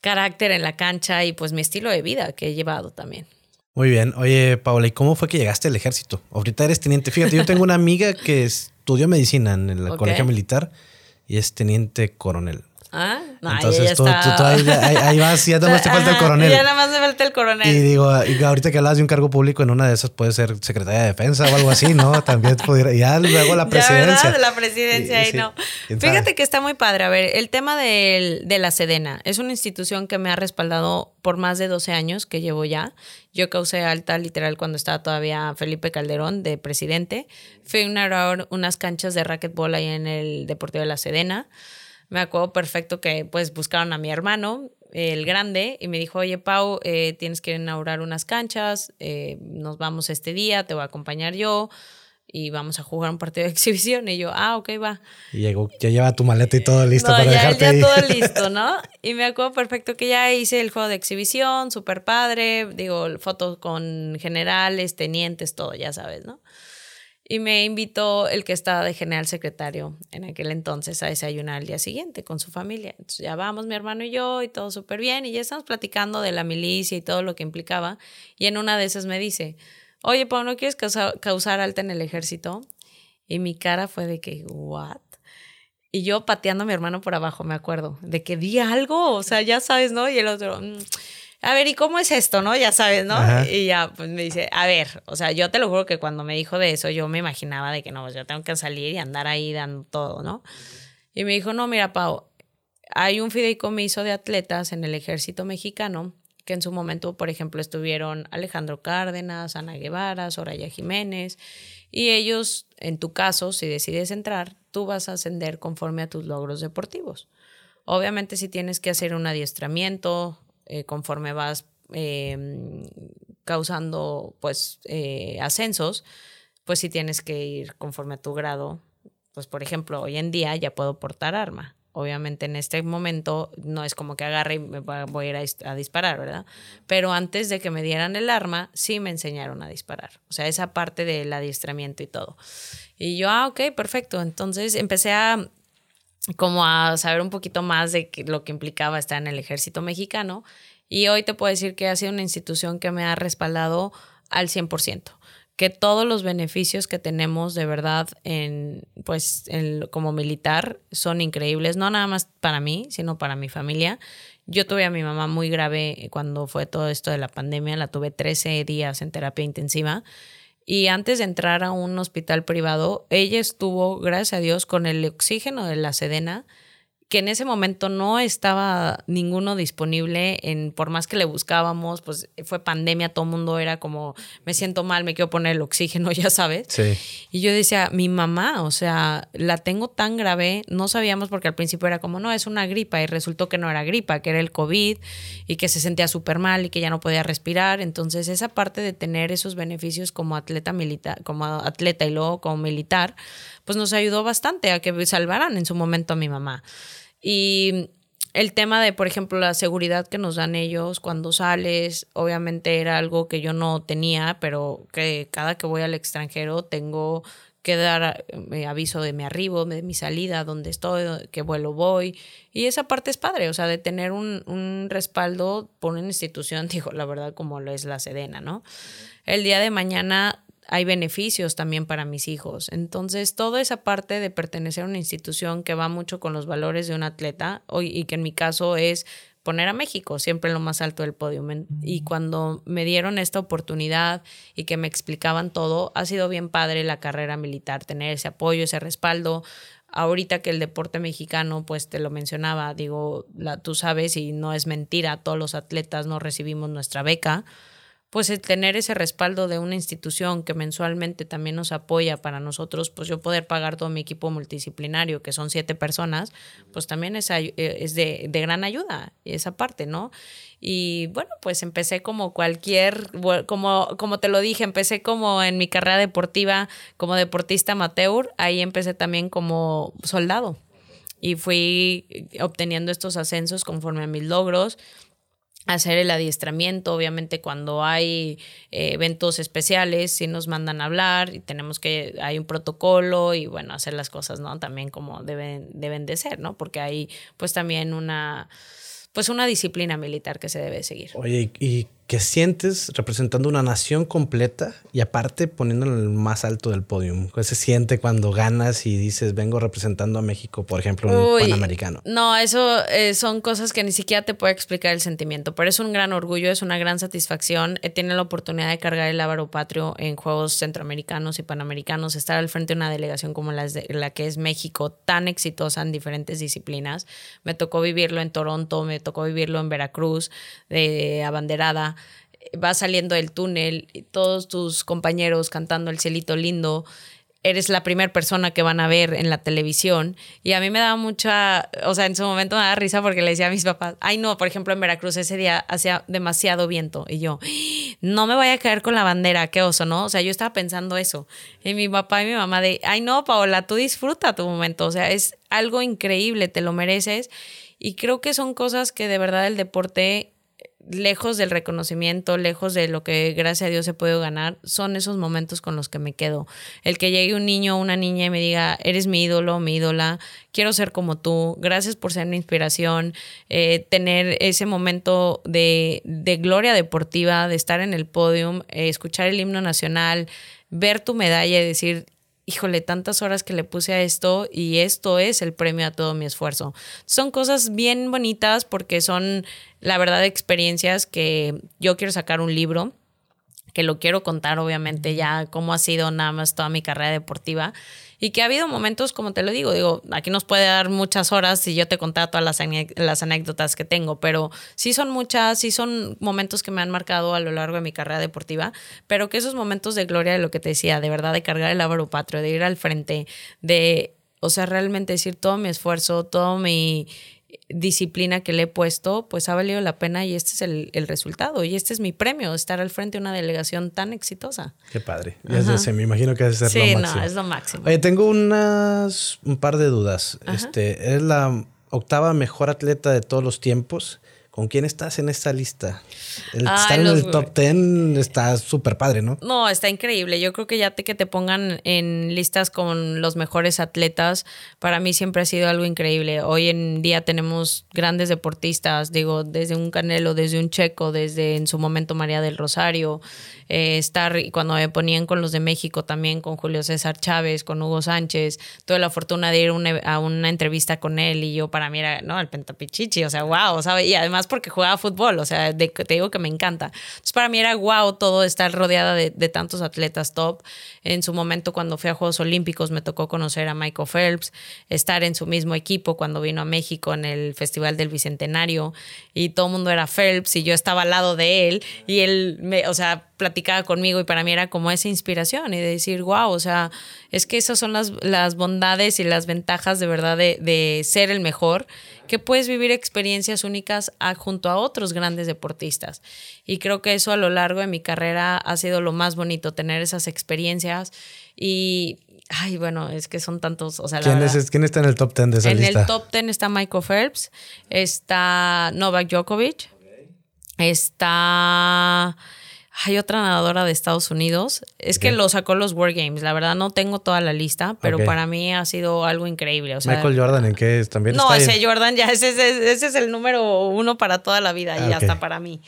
carácter en la cancha y pues mi estilo de vida que he llevado también. Muy bien. Oye, Paula, ¿y cómo fue que llegaste al ejército? Ahorita eres teniente. Fíjate, yo tengo una amiga que estudió medicina en el colegio militar y es teniente coronel. Ah, no, Entonces tú, ahí, vas, ya nada más te falta el coronel. Ya nada más me falta el coronel. Y digo, ahorita que hablas de un cargo público, en una de esas puede ser secretaria de defensa o algo así, ¿no? También pudiera, ya luego la presidencia. Ya, La presidencia ahí, no. Fíjate que está muy padre. A ver, el tema de la Sedena es una institución que me ha respaldado por más de 12 años que llevo ya. Yo causé alta literal cuando estaba todavía Felipe Calderón de presidente. Fui a inaugurar unas canchas de racquetball ahí en el Deportivo de la Sedena me acuerdo perfecto que pues buscaron a mi hermano, el grande, y me dijo, oye Pau, eh, tienes que inaugurar unas canchas, eh, nos vamos este día, te voy a acompañar yo y vamos a jugar un partido de exhibición. Y yo, ah, ok, va. Y llegó, ya lleva tu maleta y todo listo para ya, dejarte ya todo listo, ¿no? Y me acuerdo perfecto que ya hice el juego de exhibición, súper padre, digo, fotos con generales, tenientes, todo, ya sabes, ¿no? Y me invitó el que estaba de general secretario en aquel entonces a desayunar al día siguiente con su familia. Entonces ya vamos mi hermano y yo y todo súper bien y ya estamos platicando de la milicia y todo lo que implicaba y en una de esas me dice, oye, Pau, ¿no quieres causar, alta en el ejército? Y mi cara fue de que, ¿what? Y yo pateando a mi hermano por abajo, me acuerdo, de que di algo, o sea, ya sabes, ¿no? Y el otro, mm, a ver, ¿y cómo es esto, no? Ya sabes, ¿no? Y ya, pues me dice, a ver, o sea, yo te lo juro que cuando me dijo de eso, yo me imaginaba de que no, pues yo tengo que salir y andar ahí dando todo, ¿no? Y me dijo, no, mira, Pau, hay un fideicomiso de atletas en el ejército mexicano que en su momento, por ejemplo, estuvieron Alejandro Cárdenas, Ana Guevara, Soraya Jiménez, y ellos, en tu caso, si decides entrar, tú vas a ascender conforme a tus logros deportivos. Obviamente si tienes que hacer un adiestramiento eh, conforme vas em, causando pues eh, ascensos, pues si tienes que ir conforme a tu grado. Pues por ejemplo, hoy en día ya puedo portar arma obviamente en este momento no es como que agarre y me voy a ir a, disparar, ¿verdad? Pero antes de que me dieran el arma, sí me enseñaron a disparar. O sea, esa parte del adiestramiento y todo. Y yo, ah, ok, perfecto. Entonces empecé a como a saber un poquito más de lo que implicaba estar en el ejército mexicano. Y hoy te puedo decir que ha sido una institución que me ha respaldado al 100% que todos los beneficios que tenemos de verdad en pues como militar son increíbles, no nada más para mí, sino para mi familia. Yo tuve a mi mamá muy grave cuando fue todo esto de la pandemia, la tuve 13 días en terapia intensiva y antes de entrar a un hospital privado, ella estuvo, gracias a Dios, con el oxígeno de la Sedena que en ese momento no estaba ninguno disponible, en, por más que le buscábamos, pues fue pandemia, todo el mundo era como, me siento mal, me quiero poner el oxígeno, ya sabes. Sí. Y yo decía, mi mamá, o sea, la tengo tan grave, no sabíamos porque al principio era como, no, es una gripa, y resultó que no era gripa, que era el COVID, y que se sentía súper mal y que ya no podía respirar. Entonces, esa parte de tener esos beneficios como atleta militar, como atleta y luego como militar, pues nos ayudó bastante a que salvaran en su momento a mi mamá. Y el tema de, por ejemplo, la seguridad que nos dan ellos cuando sales, obviamente era algo que yo no tenía, pero que cada que voy al extranjero tengo que dar eh, aviso de mi arribo, de mi salida, dónde estoy, qué vuelo voy. Y esa parte es padre, o sea, de tener un, un respaldo por una institución, digo, la verdad, como lo es la Sedena, ¿no? El día de mañana hay beneficios también para mis hijos. Entonces, toda esa parte de pertenecer a una institución que va mucho con los valores de un atleta, y que en mi caso es poner a México siempre en lo más alto del podio. Y cuando me dieron esta oportunidad y que me explicaban todo, ha sido bien padre la carrera militar, tener ese apoyo, ese respaldo. Ahorita que el deporte mexicano, pues te lo mencionaba, digo, la, tú sabes y no es mentira, todos los atletas no recibimos nuestra beca pues el tener ese respaldo de una institución que mensualmente también nos apoya para nosotros, pues yo poder pagar todo mi equipo multidisciplinario, que son siete personas, pues también es, eh, de, gran ayuda esa parte, ¿no? Y bueno, pues empecé como cualquier, como, como te lo dije, empecé como en mi carrera deportiva como deportista amateur, ahí empecé también como soldado y fui obteniendo estos ascensos conforme a mis logros hacer el adiestramiento, obviamente cuando hay eh, eventos especiales, sí nos mandan a hablar y tenemos que, hay un protocolo y bueno, hacer las cosas, ¿no? También como deben, deben de ser, ¿no? Porque hay pues también una, pues una disciplina militar que se debe seguir. Oye, ¿y que sientes representando una nación completa y aparte poniéndolo en el más alto del podio? ¿Qué se siente cuando ganas y dices, vengo representando a México, por ejemplo, un Panamericano? No, eso eh, son cosas que ni siquiera te puedo explicar el sentimiento, pero es un gran orgullo, es una gran satisfacción. He tenido la oportunidad de cargar el ávaro patrio en Juegos Centroamericanos y Panamericanos, estar al frente de una delegación como la, la que es México, tan exitosa en diferentes disciplinas. Me tocó vivirlo en Toronto, me tocó vivirlo en Veracruz, de abanderada vas saliendo del túnel, y todos tus compañeros cantando el cielito lindo, eres la primera persona que van a ver en la televisión. Y a mí me daba mucha, o sea, en su momento me daba risa porque le decía a mis papás, ay no, por ejemplo en Veracruz ese día hacía demasiado viento y yo, no me voy a caer con la bandera, qué oso, ¿no? O sea, yo estaba pensando eso. Y mi papá y mi mamá de, ay no, Paola, tú disfruta tu momento, o sea, es algo increíble, te lo mereces. Y creo que son cosas que de verdad el deporte lejos del reconocimiento, lejos de lo que gracias a Dios he podido ganar, son esos momentos con los que me quedo. El que llegue un niño o una niña y me diga, eres mi ídolo, mi ídola, quiero ser como tú, gracias por ser mi inspiración, eh, tener ese momento de, de, gloria deportiva, de estar en el podium, eh, escuchar el himno nacional, ver tu medalla y decir, híjole, tantas horas que le puse a esto y esto es el premio a todo mi esfuerzo. Son cosas bien bonitas porque son, la verdad, experiencias que yo quiero sacar un libro que lo quiero contar obviamente ya cómo ha sido nada más toda mi carrera deportiva. Y que ha habido momentos, como te lo digo, digo, aquí nos puede dar muchas horas si yo te contara todas las, las anécdotas que tengo, pero sí son muchas, sí son momentos que me han marcado a lo largo de mi carrera deportiva, pero que esos momentos de gloria de lo que te decía, de verdad, de cargar el ávaro patrio, de ir al frente, de, o sea, realmente decir todo mi esfuerzo, todo mi disciplina que le he puesto, pues ha valido la pena y este es el, resultado. Y este es mi premio, estar al frente de una delegación tan exitosa. Qué padre. me imagino que debe ser sí, lo máximo. Sí, no, es lo máximo. Oye, tengo unas, un par de dudas. Este, eres la octava mejor atleta de todos los tiempos. ¿Con quién estás en esta lista? El estar en el top 10 está súper padre, ¿no? No, está increíble. Yo creo que ya te, que te pongan en listas con los mejores atletas, para mí siempre ha sido algo increíble. Hoy en día tenemos grandes deportistas, digo, desde un Canelo, desde un Checo, desde en su momento María del Rosario, eh, estar, cuando me ponían con los de México también, con Julio César Chávez, con Hugo Sánchez, tuve la fortuna de ir a una entrevista con él y yo para mí era, no, el pentapichichi, o sea, wow, ¿sabes? Y además porque jugaba fútbol, o sea, te digo que me encanta. Entonces para mí era wow todo estar rodeada de, de tantos atletas top. En su momento cuando fui a Juegos Olímpicos me tocó conocer a Michael Phelps, estar en su mismo equipo cuando vino a México en el Festival del Bicentenario y todo el mundo era Phelps y yo estaba al lado de él y él, me, o sea, platicaba conmigo y para mí era como esa inspiración y de decir, wow, o sea, es que esas son las, bondades y las ventajas de verdad de, de ser el mejor, que puedes vivir experiencias únicas junto a otros grandes deportistas. Y creo que eso a lo largo de mi carrera ha sido lo más bonito, tener esas experiencias y... Ay, bueno, es que son tantos. O sea, ¿Quién, es, ¿Quién está en el top 10 de esa en lista? En el top 10 está Michael Phelps, está Novak Djokovic, está hay otra nadadora de Estados Unidos. Es que lo sacó los World Games. La verdad no tengo toda la lista, pero para mí ha sido algo increíble. Michael Jordan, ¿en qué es? ¿También No, ese Jordan ya, ese, ese, es el número uno para toda la vida y ah, hasta para mí.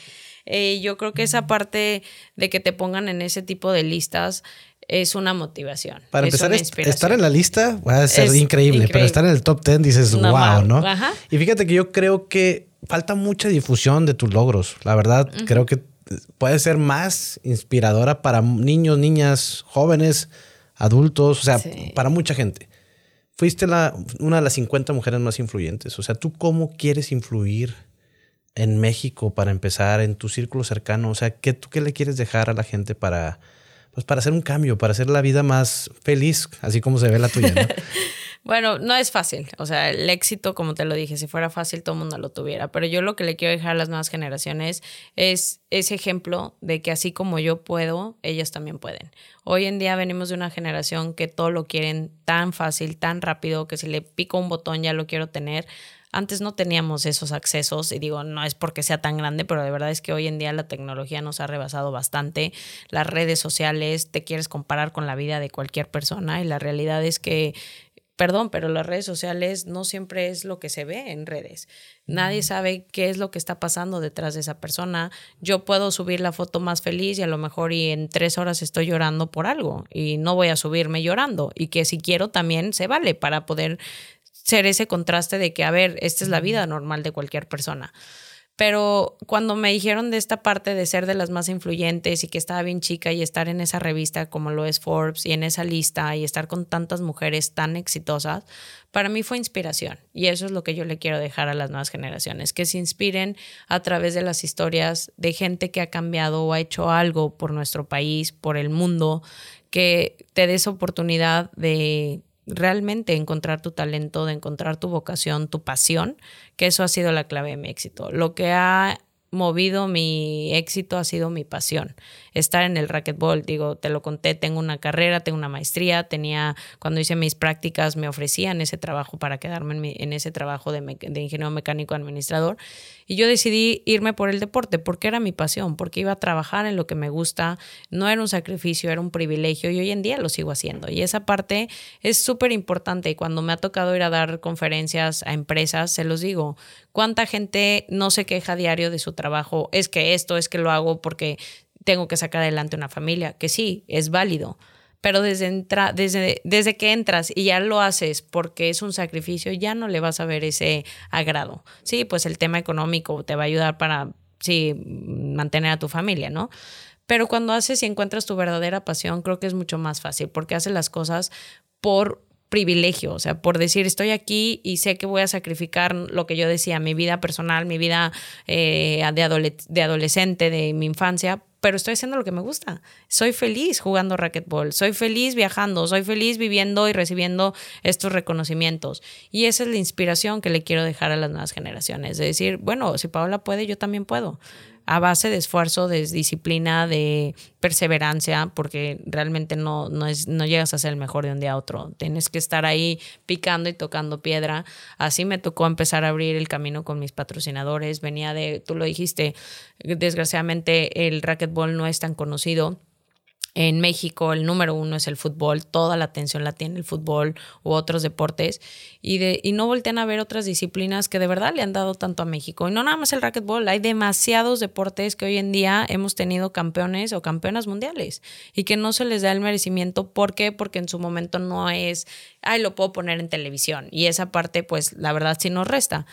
Eh, yo creo que esa parte de que te pongan en ese tipo de listas es una motivación. Para empezar, estar en la lista va a ser increíble, pero estar en el top 10 dices, wow, ¿no? Y fíjate que yo creo que falta mucha difusión de tus logros. La verdad, creo que puede ser más inspiradora para niños, niñas, jóvenes, adultos, o sea, para mucha gente. Fuiste la, una de las 50 mujeres más influyentes. O sea, ¿tú cómo quieres influir en México para empezar, en tu círculo cercano? O sea, ¿qué, ¿tú qué le quieres dejar a la gente para, pues para hacer un cambio, para hacer la vida más feliz, así como se ve la tuya? ¿no? Bueno, no es fácil. O sea, el éxito, como te lo dije, si fuera fácil, todo el mundo lo tuviera. Pero yo lo que le quiero dejar a las nuevas generaciones es ese ejemplo de que así como yo puedo, ellos también pueden. Hoy en día venimos de una generación que todo lo quieren tan fácil, tan rápido, que si le pico un botón ya lo quiero tener. Antes no teníamos esos accesos y digo, no es porque sea tan grande, pero de verdad es que hoy en día la tecnología nos ha rebasado bastante. Las redes sociales, te quieres comparar con la vida de cualquier persona y la realidad es que perdón, pero las redes sociales no siempre es lo que se ve en redes. Nadie sabe qué es lo que está pasando detrás de esa persona. Yo puedo subir la foto más feliz y a lo mejor y en tres horas estoy llorando por algo y no voy a subirme llorando y que si quiero también se vale para poder ser ese contraste de que, a ver, esta es la vida normal de cualquier persona. Pero cuando me dijeron de esta parte de ser de las más influyentes y que estaba bien chica y estar en esa revista como lo es Forbes y en esa lista y estar con tantas mujeres tan exitosas, para mí fue inspiración. Y eso es lo que yo le quiero dejar a las nuevas generaciones, que se inspiren a través de las historias de gente que ha cambiado o ha hecho algo por nuestro país, por el mundo, que te des oportunidad de realmente encontrar tu talento, de encontrar tu vocación, tu pasión, que eso ha sido la clave de mi éxito. Lo que ha movido mi éxito ha sido mi pasión. Estar en el racquetball, digo, te lo conté, tengo una carrera, tengo una maestría, tenía, cuando hice mis prácticas me ofrecían ese trabajo para quedarme en, ese trabajo de, de, ingeniero mecánico administrador. Y yo decidí irme por el deporte porque era mi pasión, porque iba a trabajar en lo que me gusta, no era un sacrificio, era un privilegio y hoy en día lo sigo haciendo. Y esa parte es súper importante y cuando me ha tocado ir a dar conferencias a empresas, se los digo, ¿cuánta gente no se queja diario de su trabajo? Es que esto, es que lo hago porque tengo que sacar adelante una familia, que sí, es válido pero desde, entra, desde, desde que entras y ya lo haces porque es un sacrificio, ya no le vas a ver ese agrado. Sí, pues el tema económico te va a ayudar para, sí, mantener a tu familia, ¿no? Pero cuando haces y encuentras tu verdadera pasión, creo que es mucho más fácil porque haces las cosas por privilegio, o sea, por decir estoy aquí y sé que voy a sacrificar lo que yo decía, mi vida personal, mi vida eh, de, de adolescente, de mi infancia, pero estoy haciendo lo que me gusta. Soy feliz jugando racquetball, soy feliz viajando, soy feliz viviendo y recibiendo estos reconocimientos. Y esa es la inspiración que le quiero dejar a las nuevas generaciones, de decir, bueno, si Paola puede, yo también puedo a base de esfuerzo, de disciplina, de perseverancia, porque realmente no, no, es, no llegas a ser el mejor de un día a otro. Tienes que estar ahí picando y tocando piedra. Así me tocó empezar a abrir el camino con mis patrocinadores. Venía de, tú lo dijiste, desgraciadamente el racquetball no es tan conocido en México el número uno es el fútbol, toda la atención la tiene el fútbol u otros deportes y, de, y no voltean a ver otras disciplinas que de verdad le han dado tanto a México. Y no nada más el racquetball, hay demasiados deportes que hoy en día hemos tenido campeones o campeonas mundiales y que no se les da el merecimiento. ¿Por qué? Porque en su momento no es, ay, lo puedo poner en televisión y esa parte pues la verdad sí nos resta.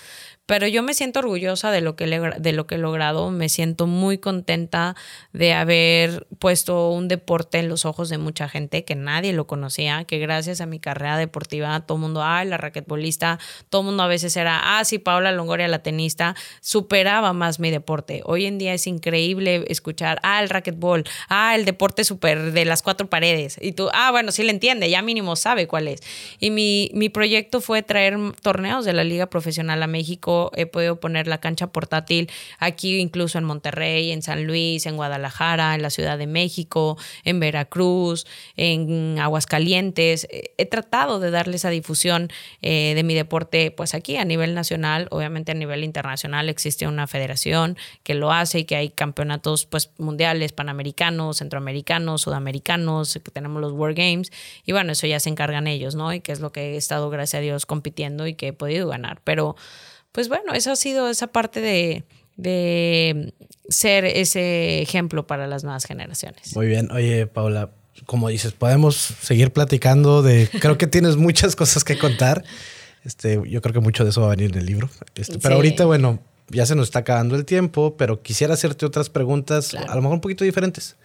Pero yo me siento orgullosa de lo, que de lo que he logrado, me siento muy contenta de haber puesto un deporte en los ojos de mucha gente que nadie lo conocía, que gracias a mi carrera deportiva todo el mundo, ay, la raquetbolista, todo el mundo a veces era, ah, sí, Paula Longoria, la tenista, superaba más mi deporte. Hoy en día es increíble escuchar, ah, el racquetball, ah, el deporte super de las cuatro paredes. Y tú, ah, bueno, sí le entiende, ya mínimo sabe cuál es. Y mi, mi proyecto fue traer torneos de la Liga Profesional a México he podido poner la cancha portátil aquí incluso en Monterrey, en San Luis, en Guadalajara, en la Ciudad de México, en Veracruz, en Aguascalientes. He tratado de darle esa difusión eh, de mi deporte pues aquí a nivel nacional, obviamente a nivel internacional existe una federación que lo hace y que hay campeonatos pues mundiales, panamericanos, centroamericanos, sudamericanos, que tenemos los World Games y bueno, eso ya se encargan ellos, ¿no? Y que es lo que he estado gracias a Dios compitiendo y que he podido ganar, pero pues bueno, eso ha sido esa parte de, ser ese ejemplo para las nuevas generaciones. Muy bien. Oye, Paula, como dices, podemos seguir platicando de. Creo que tienes muchas cosas que contar. Este, yo creo que mucho de eso va a venir en el libro. Este, pero ahorita, bueno, ya se nos está acabando el tiempo, pero quisiera hacerte otras preguntas, a lo mejor un poquito diferentes.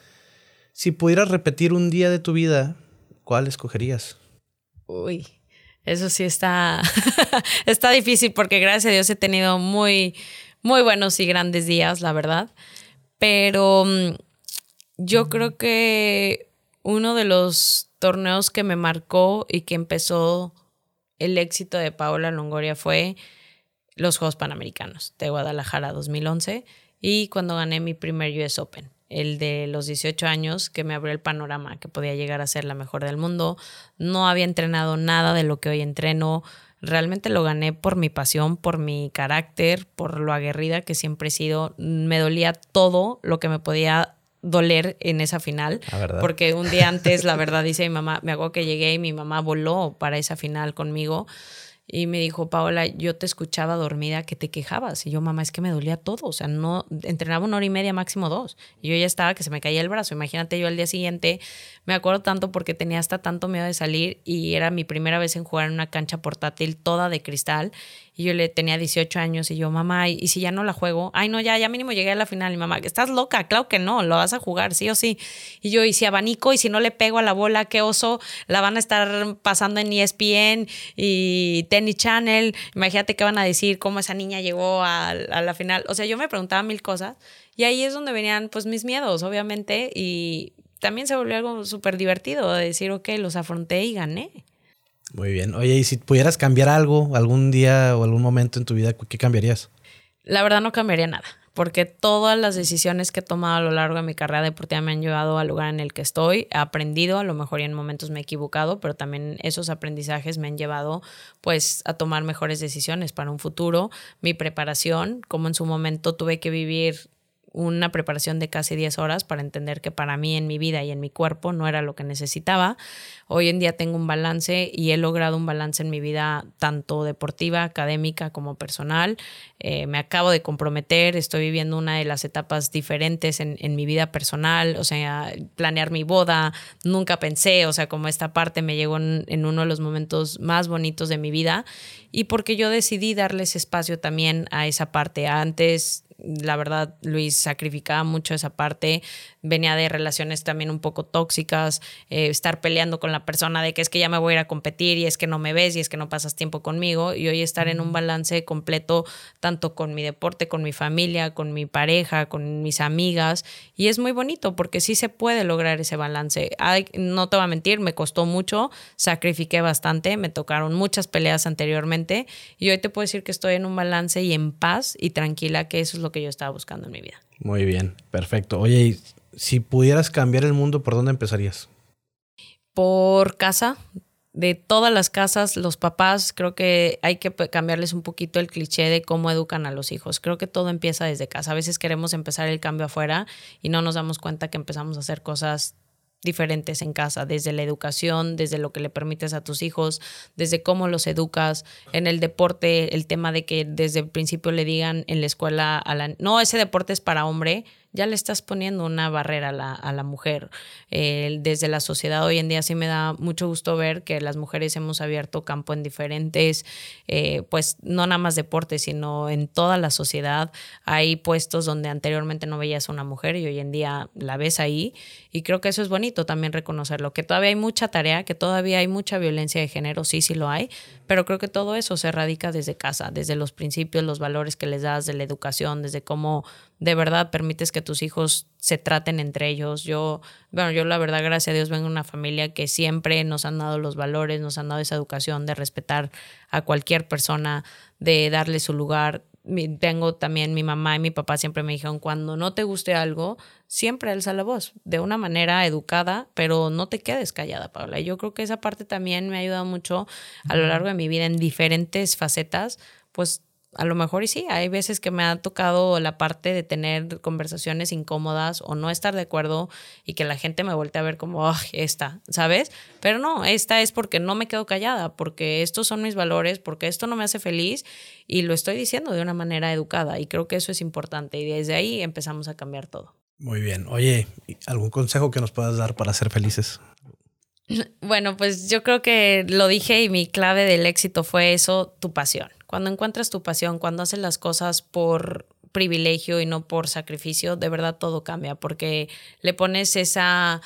Si pudieras repetir un día de tu vida, ¿cuál escogerías? Uy. Eso sí está, está difícil porque gracias a Dios he tenido muy, muy buenos y grandes días, la verdad. Pero mm, yo creo que uno de los torneos que me marcó y que empezó el éxito de Paola Longoria fue los Juegos Panamericanos de Guadalajara 2011 y cuando gané mi primer US Open el de los 18 años, que me abrió el panorama, que podía llegar a ser la mejor del mundo. No había entrenado nada de lo que hoy entreno. Realmente lo gané por mi pasión, por mi carácter, por lo aguerrida que siempre he sido. Me dolía todo lo que me podía doler en esa final. Porque un día antes, la verdad, dice mi mamá, me hago que llegué y mi mamá voló para esa final conmigo. Y me dijo, Paola, yo te escuchaba dormida que te quejabas. Y yo, mamá, es que me dolía todo. O sea, no entrenaba una hora y media, máximo dos. Y yo ya estaba que se me caía el brazo. Imagínate yo al día siguiente, me acuerdo tanto porque tenía hasta tanto miedo de salir y era mi primera vez en jugar en una cancha portátil toda de cristal. Y yo le tenía 18 años y yo, mamá, ¿y, si ya no la juego? Ay, no, ya, ya mínimo llegué a la final. Y mamá, ¿estás loca? Claro que no, lo vas a jugar, sí o sí. Y yo, ¿y si abanico? ¿Y si no le pego a la bola? ¿Qué oso? La van a estar pasando en ESPN y Tennis Channel. Imagínate qué van a decir, cómo esa niña llegó a, la final. O sea, yo me preguntaba mil cosas. Y ahí es donde venían, pues, mis miedos, obviamente. Y también se volvió algo súper divertido de decir, ok, los afronté y gané. Muy bien. Oye, y si pudieras cambiar algo algún día o algún momento en tu vida, ¿qué cambiarías? La verdad no cambiaría nada, porque todas las decisiones que he tomado a lo largo de mi carrera deportiva me han llevado al lugar en el que estoy. He aprendido, a lo mejor y en momentos me he equivocado, pero también esos aprendizajes me han llevado pues a tomar mejores decisiones para un futuro. Mi preparación, como en su momento tuve que vivir una preparación de casi 10 horas para entender que para mí en mi vida y en mi cuerpo no era lo que necesitaba. Hoy en día tengo un balance y he logrado un balance en mi vida tanto deportiva, académica como personal. Eh, me acabo de comprometer, estoy viviendo una de las etapas diferentes en, mi vida personal, o sea, planear mi boda, nunca pensé, o sea, como esta parte me llegó en, en uno de los momentos más bonitos de mi vida y porque yo decidí darles espacio también a esa parte. Antes la verdad, Luis sacrificaba mucho esa parte, venía de relaciones también un poco tóxicas, eh, estar peleando con la persona de que es que ya me voy a ir a competir y es que no me ves y es que no pasas tiempo conmigo y hoy estar en un balance completo tanto con mi deporte, con mi familia, con mi pareja, con mis amigas y es muy bonito porque sí se puede lograr ese balance. no te voy a mentir, me costó mucho, sacrifiqué bastante, me tocaron muchas peleas anteriormente y hoy te puedo decir que estoy en un balance y en paz y tranquila, que eso es lo que yo estaba buscando en mi vida. Muy bien, perfecto. Oye, si pudieras cambiar el mundo, ¿por dónde empezarías? Por casa. De todas las casas, los papás, creo que hay que cambiarles un poquito el cliché de cómo educan a los hijos. Creo que todo empieza desde casa. A veces queremos empezar el cambio afuera y no nos damos cuenta que empezamos a hacer cosas diferentes en casa, desde la educación, desde lo que le permites a tus hijos, desde cómo los educas, en el deporte, el tema de que desde el principio le digan en la escuela a la, no, ese deporte es para hombre, ya le estás poniendo una barrera a la, mujer. desde la sociedad hoy en día sí me da mucho gusto ver que las mujeres hemos abierto campo en diferentes, eh, pues no nada más deportes, sino en toda la sociedad. Hay puestos donde anteriormente no veías a una mujer y hoy en día la ves ahí. Y creo que eso es bonito también reconocerlo, que todavía hay mucha tarea, que todavía hay mucha violencia de género, sí, sí lo hay, pero creo que todo eso se radica desde casa, desde los principios, los valores que les das, de la educación, desde cómo de verdad permites que tus hijos se traten entre ellos. Yo, bueno, yo la verdad, gracias a Dios, vengo de una familia que siempre nos han dado los valores, nos han dado esa educación de respetar a cualquier persona, de darle su lugar. Tengo también mi mamá y mi papá siempre me dijeron, cuando no te guste algo, siempre alza la voz, de una manera educada, pero no te quedes callada, Paula. Y yo creo que esa parte también me ha ayudado mucho a lo largo de mi vida en diferentes facetas, pues a lo mejor y sí, hay veces que me ha tocado la parte de tener conversaciones incómodas o no estar de acuerdo y que la gente me voltee a ver como, oh, esta, ¿sabes? Pero no, esta es porque no me quedo callada, porque estos son mis valores, porque esto no me hace feliz y lo estoy diciendo de una manera educada y creo que eso es importante y desde ahí empezamos a cambiar todo. Muy bien. Oye, ¿algún consejo que nos puedas dar para ser felices? Bueno, pues yo creo que lo dije y mi clave del éxito fue eso, tu pasión. Cuando encuentras tu pasión, cuando haces las cosas por privilegio y no por sacrificio, de verdad todo cambia porque le pones esa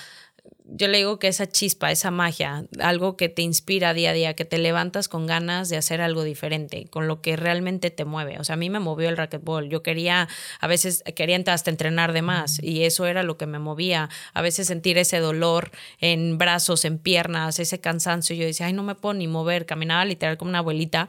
yo le digo que esa chispa, esa magia, algo que te inspira día a día, que te levantas con ganas de hacer algo diferente, con lo que realmente te mueve. O sea, a mí me movió el racquetball. Yo quería, a veces quería hasta entrenar de más y eso era lo que me movía. A veces sentir ese dolor en brazos, en piernas, ese cansancio. Yo decía, ay, no me puedo ni mover. Caminaba literal como una abuelita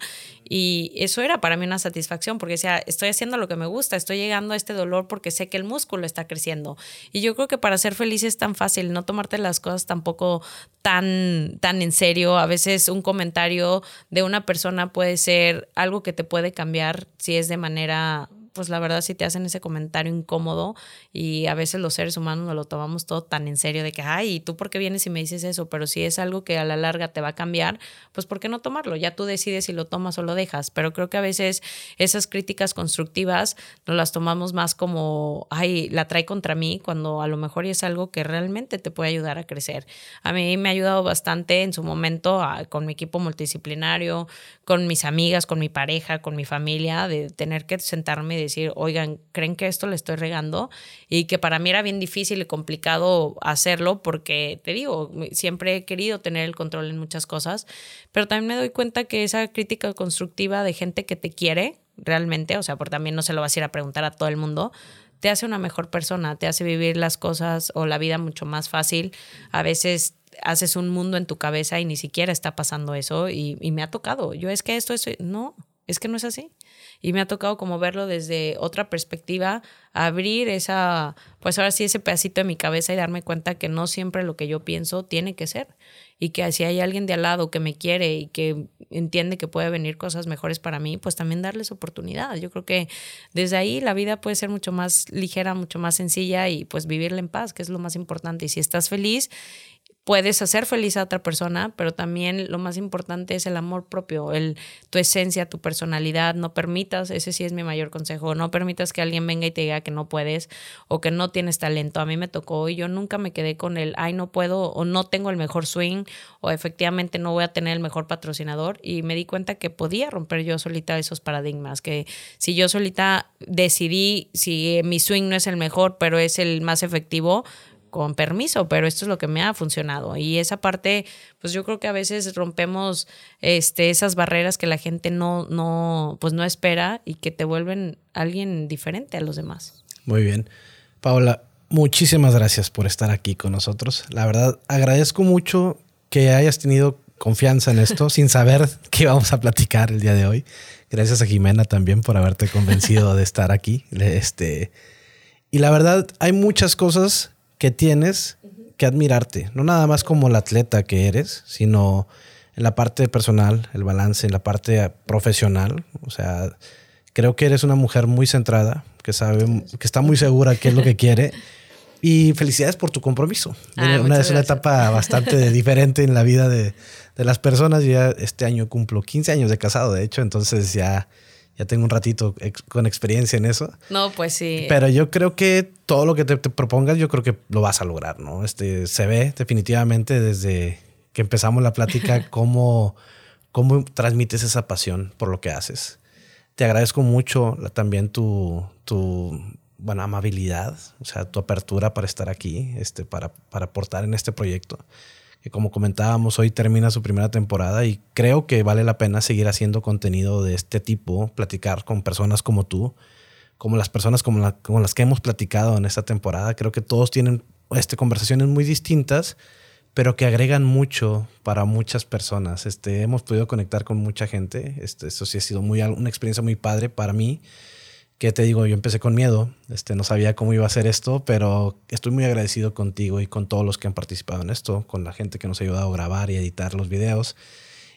y eso era para mí una satisfacción porque decía, estoy haciendo lo que me gusta, estoy llegando a este dolor porque sé que el músculo está creciendo. Y yo creo que para ser feliz es tan fácil, no tomarte las cosas tampoco tan, tan en serio. A veces un comentario de una persona puede ser algo que te puede cambiar si es de manera pues la verdad si te hacen ese comentario incómodo y a veces los seres humanos nos lo tomamos todo tan en serio de que, ay, ¿y tú por qué vienes y me dices eso? Pero si es algo que a la larga te va a cambiar, pues ¿por qué no tomarlo? Ya tú decides si lo tomas o lo dejas. Pero creo que a veces esas críticas constructivas nos las tomamos más como, ay, la trae contra mí, cuando a lo mejor es algo que realmente te puede ayudar a crecer. A mí me ha ayudado bastante en su momento con mi equipo multidisciplinario, con mis amigas, con mi pareja, con mi familia, de tener que sentarme decir, oigan, ¿creen que esto le estoy regando? Y que para mí era bien difícil y complicado hacerlo porque, te digo, siempre he querido tener el control en muchas cosas, pero también me doy cuenta que esa crítica constructiva de gente que te quiere realmente, o sea, porque también no se lo vas a ir a preguntar a todo el mundo, te hace una mejor persona, te hace vivir las cosas o la vida mucho más fácil. A veces haces un mundo en tu cabeza y ni siquiera está pasando eso y, y me ha tocado. Yo es que esto es, no, es que no es así y me ha tocado como verlo desde otra perspectiva, abrir esa, pues ahora sí, ese pedacito de mi cabeza y darme cuenta que no siempre lo que yo pienso tiene que ser y que si hay alguien de al lado que me quiere y que entiende que puede venir cosas mejores para mí, pues también darles oportunidad. Yo creo que desde ahí la vida puede ser mucho más ligera, mucho más sencilla y pues vivirla en paz, que es lo más importante. Y si estás feliz puedes hacer feliz a otra persona, pero también lo más importante es el amor propio, el, tu esencia, tu personalidad. No permitas, ese sí es mi mayor consejo, no permitas que alguien venga y te diga que no puedes o que no tienes talento. A mí me tocó y yo nunca me quedé con el, ay, no puedo o no tengo el mejor swing o efectivamente no voy a tener el mejor patrocinador. Y me di cuenta que podía romper yo solita esos paradigmas, que si yo solita decidí si mi swing no es el mejor, pero es el más efectivo, con permiso, pero esto es lo que me ha funcionado. Y esa parte, pues yo creo que a veces rompemos este, esas barreras que la gente no, no, pues no espera y que te vuelven alguien diferente a los demás. Muy bien. Paola, muchísimas gracias por estar aquí con nosotros. La verdad, agradezco mucho que hayas tenido confianza en esto sin saber qué vamos a platicar el día de hoy. Gracias a Jimena también por haberte convencido de estar aquí. Este, y la verdad, hay muchas cosas que tienes que admirarte, no nada más como el atleta que eres, sino en la parte personal, el balance, en la parte profesional. O sea, creo que eres una mujer muy centrada, que sabe, que está muy segura qué es lo que quiere. Y felicidades por tu compromiso. Ah, una, es una etapa bastante diferente en la vida de, de las personas. Yo ya este año cumplo 15 años de casado, de hecho, entonces ya ya tengo un ratito con experiencia en eso. No, pues sí. Pero yo creo que todo lo que te, propongas, yo creo que lo vas a lograr, ¿no? Este, se ve definitivamente desde que empezamos la plática cómo, cómo transmites esa pasión por lo que haces. Te agradezco mucho también tu, tu bueno, amabilidad, o sea, tu apertura para estar aquí, este, para, para aportar en este proyecto que como comentábamos, hoy termina su primera temporada y creo que vale la pena seguir haciendo contenido de este tipo, platicar con personas como tú, como las personas como, las que hemos platicado en esta temporada. Creo que todos tienen este, conversaciones muy distintas, pero que agregan mucho para muchas personas. Este, hemos podido conectar con mucha gente. Este, eso sí ha sido muy, una experiencia muy padre para mí que te digo, yo empecé con miedo, este, no sabía cómo iba a ser esto, pero estoy muy agradecido contigo y con todos los que han participado en esto, con la gente que nos ha ayudado a grabar y editar los videos.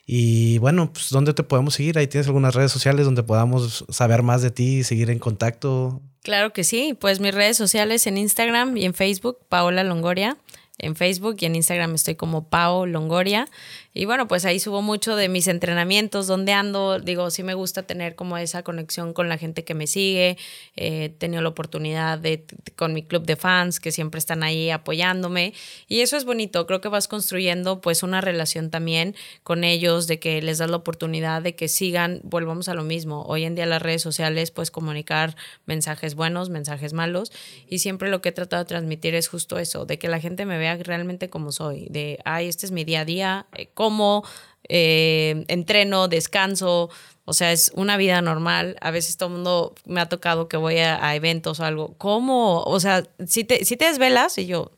Y bueno, pues ¿dónde te podemos seguir? Ahí tienes algunas redes sociales donde podamos saber más de ti y seguir en contacto. Claro que sí, pues mis redes sociales en Instagram y en Facebook, Paola Longoria. En Facebook y en Instagram estoy como Pao Longoria. Y bueno, pues ahí subo mucho de mis entrenamientos, donde ando. Digo, sí me gusta tener como esa conexión con la gente que me sigue. Eh, he tenido la oportunidad de, con mi club de fans que siempre están ahí apoyándome. Y eso es bonito. Creo que vas construyendo pues una relación también con ellos, de que les das la oportunidad de que sigan. Volvamos a lo mismo. Hoy en día las redes sociales pues comunicar mensajes buenos, mensajes malos. Y siempre lo que he tratado de transmitir es justo eso, de que la gente me vea realmente como soy. De, ay, este es mi día a día. Eh, como, eh, entreno, descanso, o sea, es una vida normal. A veces todo el mundo me ha tocado que voy a, eventos o algo. ¿Cómo? O sea, si te, si te desvelas y yo,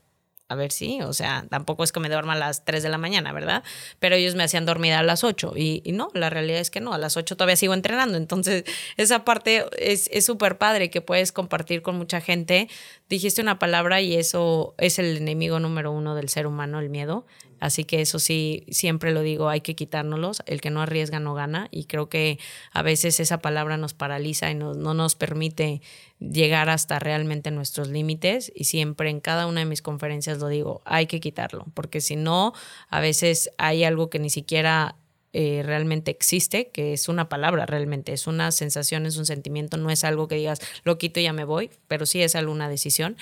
a ver si, o sea, tampoco es que me duerma a las 3 de la mañana, ¿verdad? Pero ellos me hacían dormir a las 8 y, no, la realidad es que no, a las 8 todavía sigo entrenando. Entonces, esa parte es súper padre que puedes compartir con mucha gente. Dijiste una palabra y eso es el enemigo número uno del ser humano, el miedo. Así que eso sí, siempre lo digo, hay que quitárnoslos. El que no arriesga no gana. Y creo que a veces esa palabra nos paraliza y no, no nos permite llegar hasta realmente nuestros límites. Y siempre en cada una de mis conferencias lo digo, hay que quitarlo. Porque si no, a veces hay algo que ni siquiera eh, realmente existe, que es una palabra realmente, es una sensación, es un sentimiento, no es algo que digas, lo quito y ya me voy, pero sí es alguna decisión.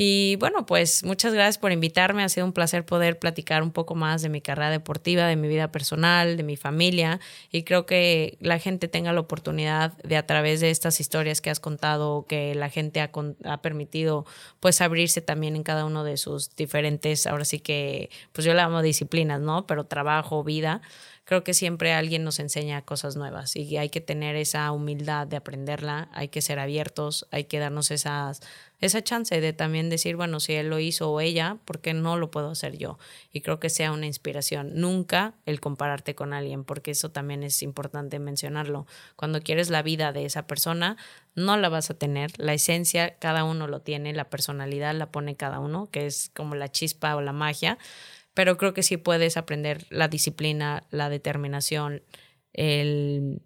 Y bueno, pues muchas gracias por invitarme. Ha sido un placer poder platicar un poco más de mi carrera deportiva, de mi vida personal, de mi familia. Y creo que la gente tenga la oportunidad de a través de estas historias que has contado, que la gente ha, ha permitido pues abrirse también en cada uno de sus diferentes, ahora sí que, pues yo le llamo disciplinas, ¿no? Pero trabajo, vida creo que siempre alguien nos enseña cosas nuevas y hay que tener esa humildad de aprenderla, hay que ser abiertos, hay que darnos esas, esa chance de también decir, bueno, si él lo hizo o ella, ¿por qué no lo puedo hacer yo? Y creo que sea una inspiración. Nunca el compararte con alguien, porque eso también es importante mencionarlo. Cuando quieres la vida de esa persona, no la vas a tener. La esencia, cada uno lo tiene, la personalidad la pone cada uno, que es como la chispa o la magia pero creo que sí puedes aprender la disciplina, la determinación, el,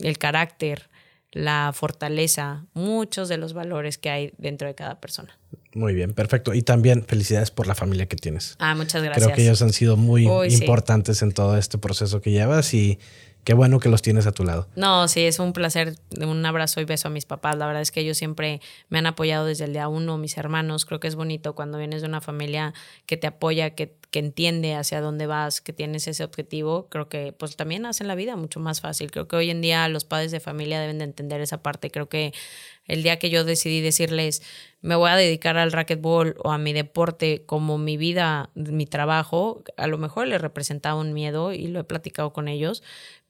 el carácter, la fortaleza, muchos de los valores que hay dentro de cada persona. Muy bien, perfecto. Y también felicidades por la familia que tienes. Ah, muchas gracias. Creo que ellos han sido muy importantes en todo este proceso que llevas y qué bueno que los tienes a tu lado. No, sí, es un placer. Un abrazo y beso a mis papás. La verdad es que ellos siempre me han apoyado desde el día uno, mis hermanos. Creo que es bonito cuando vienes de una familia que te apoya, que, que entiende hacia dónde vas, que tienes ese objetivo. Creo que pues también hacen la vida mucho más fácil. Creo que hoy en día los padres de familia deben de entender esa parte. Creo que el día que yo decidí decirles, me voy a dedicar al racquetball o a mi deporte como mi vida, mi trabajo, a lo mejor les representaba un miedo y lo he platicado con ellos,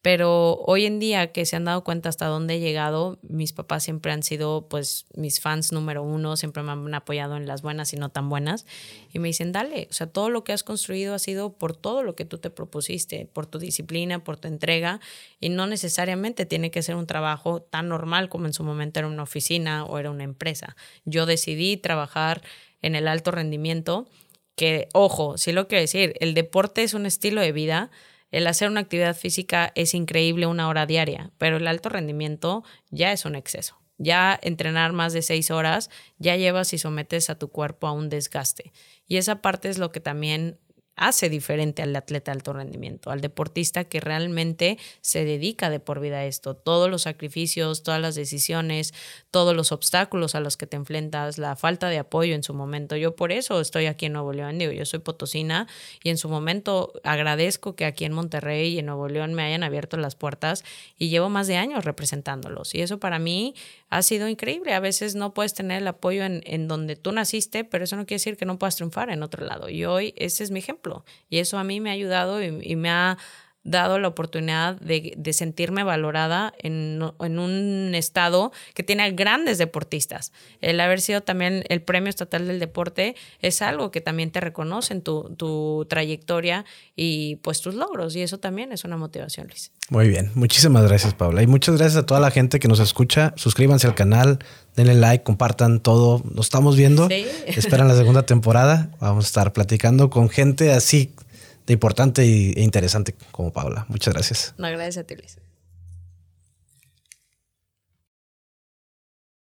pero hoy en día que se han dado cuenta hasta dónde he llegado, mis papás siempre han sido pues mis fans número uno, siempre me han apoyado en las buenas y no tan buenas. Y me dicen, dale, o sea, todo lo que has construido ha sido por todo lo que tú te propusiste, por tu disciplina, por tu entrega, y no necesariamente tiene que ser un trabajo tan normal como en su momento era una oficina o era una empresa. Yo decidí trabajar en el alto rendimiento, que, ojo, sí lo quiero decir, el deporte es un estilo de vida el hacer una actividad física es increíble una hora diaria, pero el alto rendimiento ya es un exceso. Ya entrenar más de seis horas ya llevas y sometes a tu cuerpo a un desgaste. Y esa parte es lo que también hace diferente al atleta de alto rendimiento, al deportista que realmente se dedica de por vida a esto. Todos los sacrificios, todas las decisiones, todos los obstáculos a los que te enfrentas, la falta de apoyo en su momento. Yo por eso estoy aquí en Nuevo León, digo, yo soy potosina y en su momento agradezco que aquí en Monterrey y en Nuevo León me hayan abierto las puertas y llevo más de años representándolos. Y eso para mí ha sido increíble. A veces no puedes tener el apoyo en, donde tú naciste, pero eso no quiere decir que no puedas triunfar en otro lado. Y hoy ese es mi ejemplo y eso a mí me ha ayudado y, me ha dado la oportunidad de, sentirme valorada en, un estado que tiene grandes deportistas. El haber sido también el premio estatal del deporte es algo que también te reconoce en tu, tu trayectoria y pues tus logros y eso también es una motivación, Luis. Muy bien, muchísimas gracias Paula y muchas gracias a toda la gente que nos escucha. Suscríbanse al canal, denle like, compartan todo. Nos estamos viendo. Esperan la segunda temporada. Vamos a estar platicando con gente así de importante e interesante como Paula. Muchas gracias. No, gracias a ti, Luis.